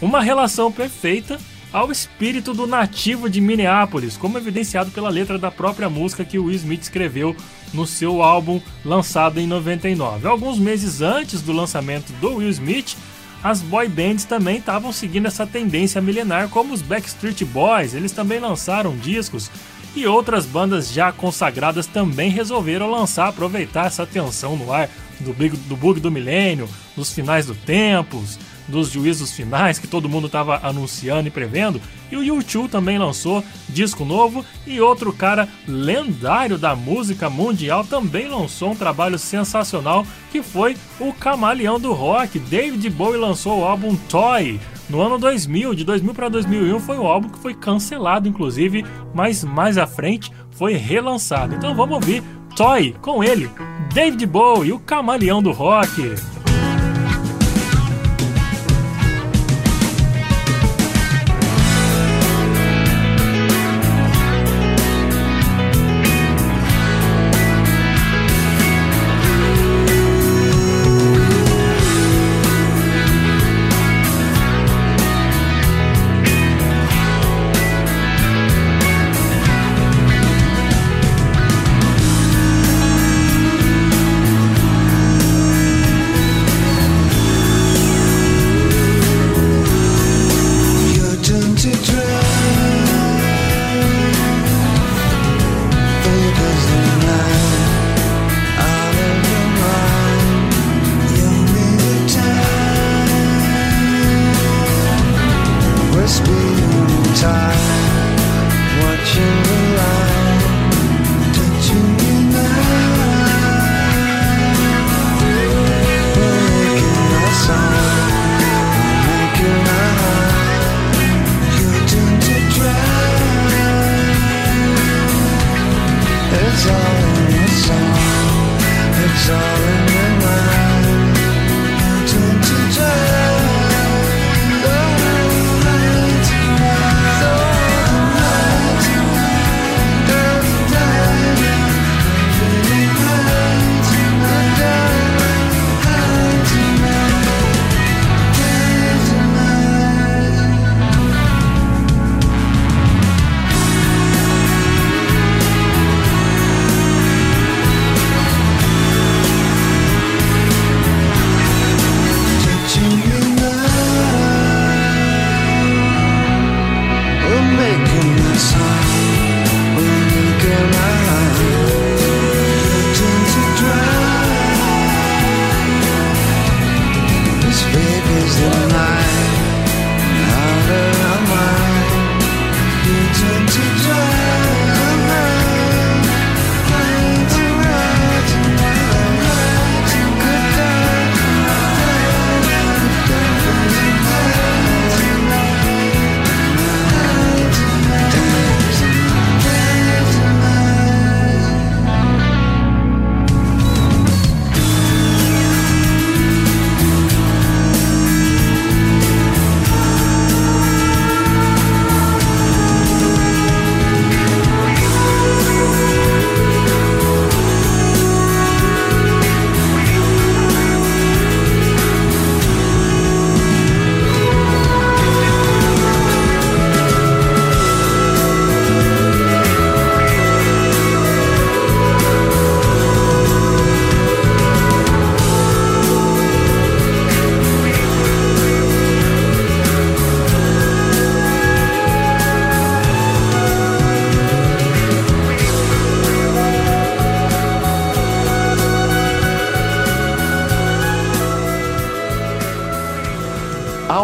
Uma relação perfeita ao espírito do nativo de Minneapolis, como evidenciado pela letra da própria música que Will Smith escreveu no seu álbum lançado em 99. Alguns meses antes do lançamento do Will Smith, as boy bands também estavam seguindo essa tendência milenar, como os Backstreet Boys, eles também lançaram discos e outras bandas já consagradas também resolveram lançar, aproveitar essa tensão no ar do, do bug do milênio, dos finais do tempos, dos juízos finais que todo mundo estava anunciando e prevendo. E o U2 também lançou disco novo e outro cara lendário da música mundial também lançou um trabalho sensacional que foi o camaleão do rock. David Bowie lançou o álbum Toy no ano 2000, de 2000 para 2001 foi um álbum que foi cancelado inclusive, mas mais à frente foi relançado. Então vamos ouvir Toy com ele, David Bowie, o camaleão do rock. must be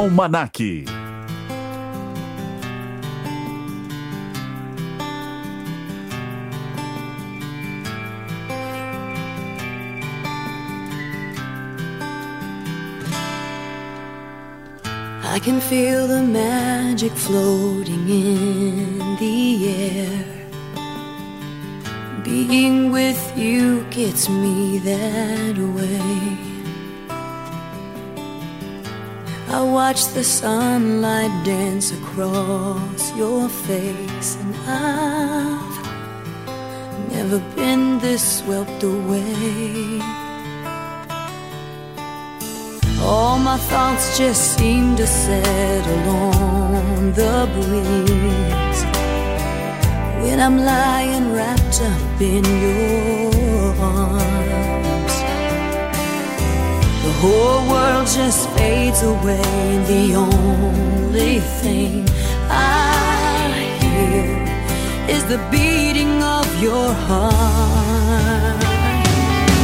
Almanac. I can feel the magic floating in the air. Being with you gets me that watch the sunlight dance across your face, and I've never been this swept away. All my thoughts just seem to settle on the breeze when I'm lying wrapped up in your arms whole world just fades away. The only thing I hear is the beating of your heart.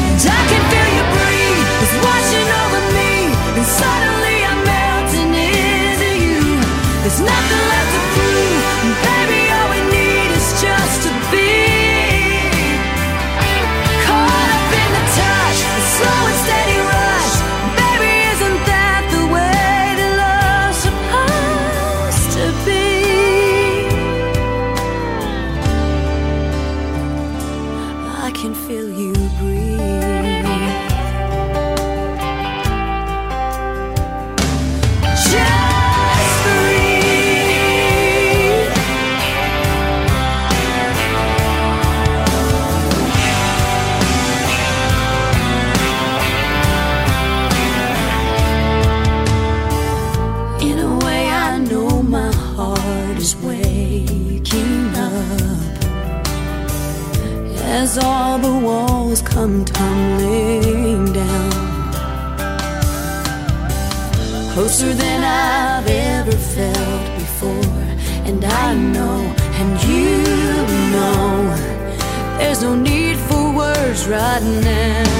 And I can feel your breathe, it's washing over me. And suddenly I'm melting into you. There's nothing. closer than I've ever felt before. And I know, and you know, there's no need for words right now.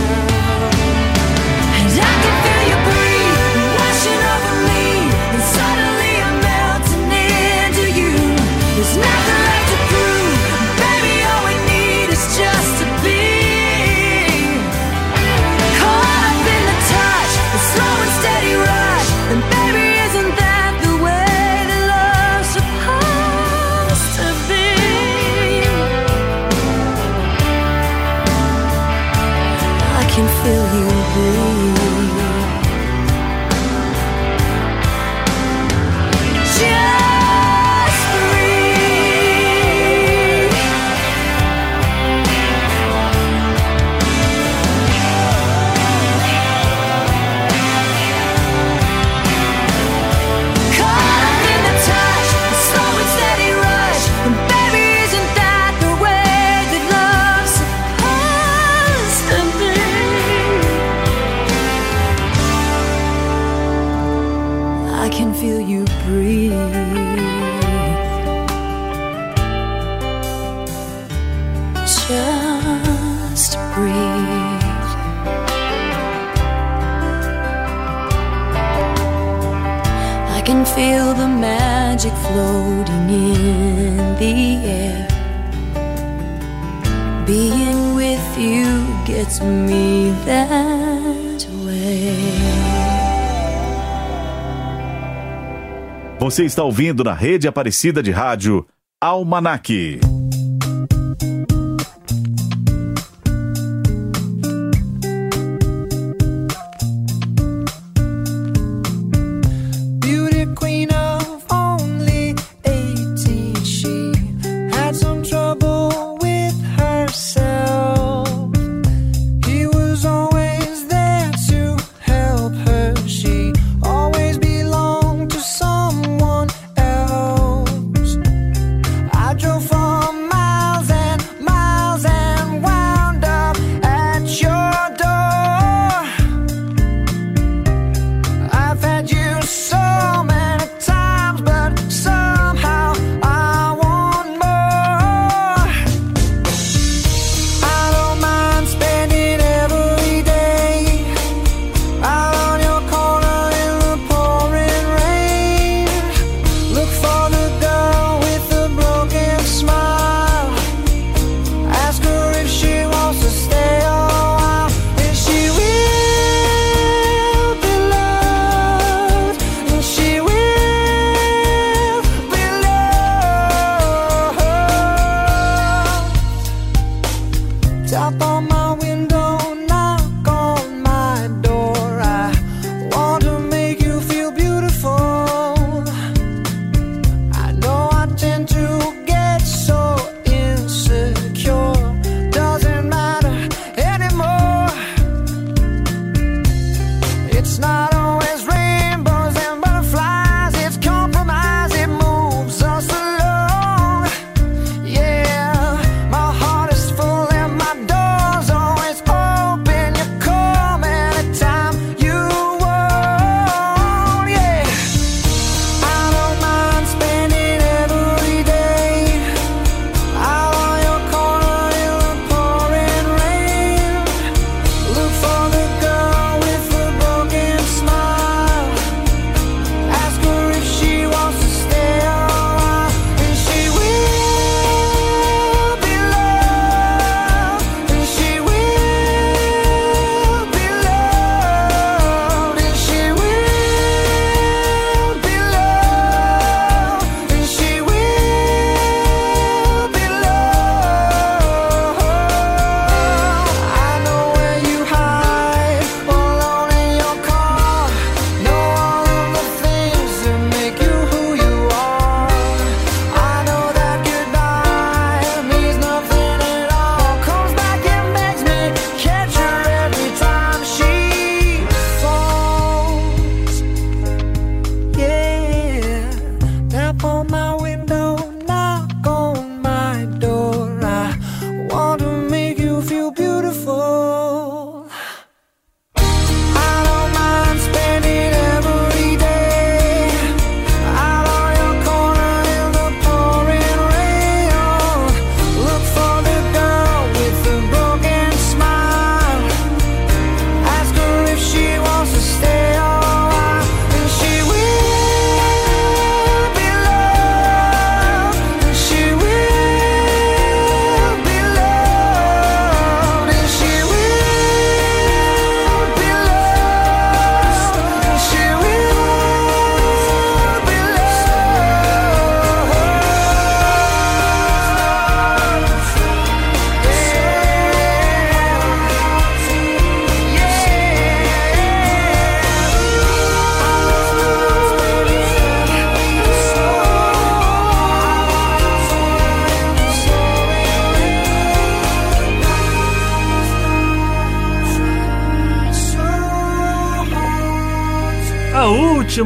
fits me that way. Você está ouvindo na rede Aparecida de Rádio Almanac.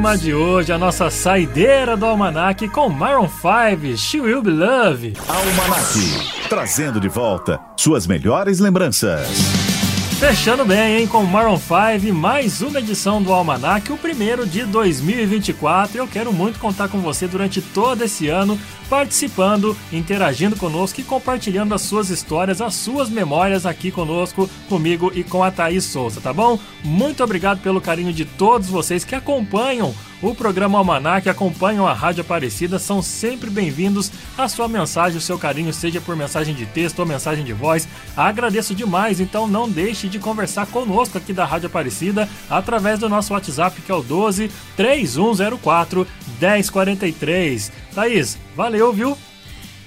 Última de hoje, a nossa saideira do Almanac com Maroon 5, She Will Be Love. Almanac, trazendo de volta suas melhores lembranças. Fechando bem, hein, com Maroon 5, mais uma edição do Almanac, o primeiro de 2024. Eu quero muito contar com você durante todo esse ano, participando, interagindo conosco e compartilhando as suas histórias, as suas memórias aqui conosco, comigo e com a Thaís Souza, tá bom? Muito obrigado pelo carinho de todos vocês que acompanham o programa Almanac, acompanham a Rádio Aparecida, são sempre bem-vindos. A sua mensagem, o seu carinho, seja por mensagem de texto ou mensagem de voz. Agradeço demais, então não deixe de conversar conosco aqui da Rádio Aparecida através do nosso WhatsApp que é o 12 3104 1043. Thaís, valeu, viu?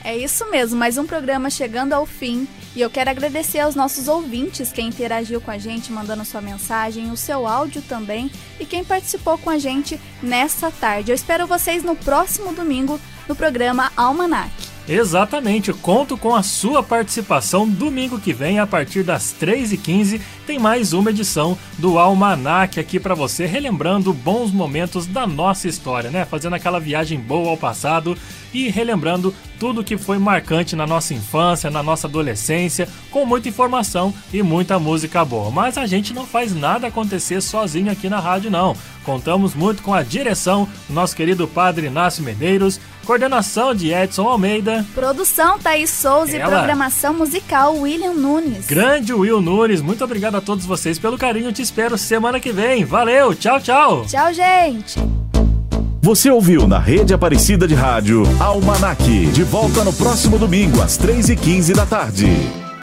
É isso mesmo, mais um programa chegando ao fim. E eu quero agradecer aos nossos ouvintes, quem interagiu com a gente, mandando sua mensagem, o seu áudio também, e quem participou com a gente nessa tarde. Eu espero vocês no próximo domingo no programa Almanac. Exatamente, conto com a sua participação domingo que vem, a partir das 3h15, tem mais uma edição do Almanac aqui para você, relembrando bons momentos da nossa história, né? Fazendo aquela viagem boa ao passado e relembrando tudo que foi marcante na nossa infância, na nossa adolescência, com muita informação e muita música boa. Mas a gente não faz nada acontecer sozinho aqui na rádio, não. Contamos muito com a direção do nosso querido Padre Inácio Medeiros, coordenação de Edson Almeida, Produção Thaís Souza e Ela. programação musical William Nunes. grande Will Nunes. Muito obrigado a todos vocês pelo carinho. Te espero semana que vem. Valeu, tchau, tchau. Tchau, gente! Você ouviu na Rede Aparecida de Rádio Almanac. De volta no próximo domingo, às 3h15 da tarde.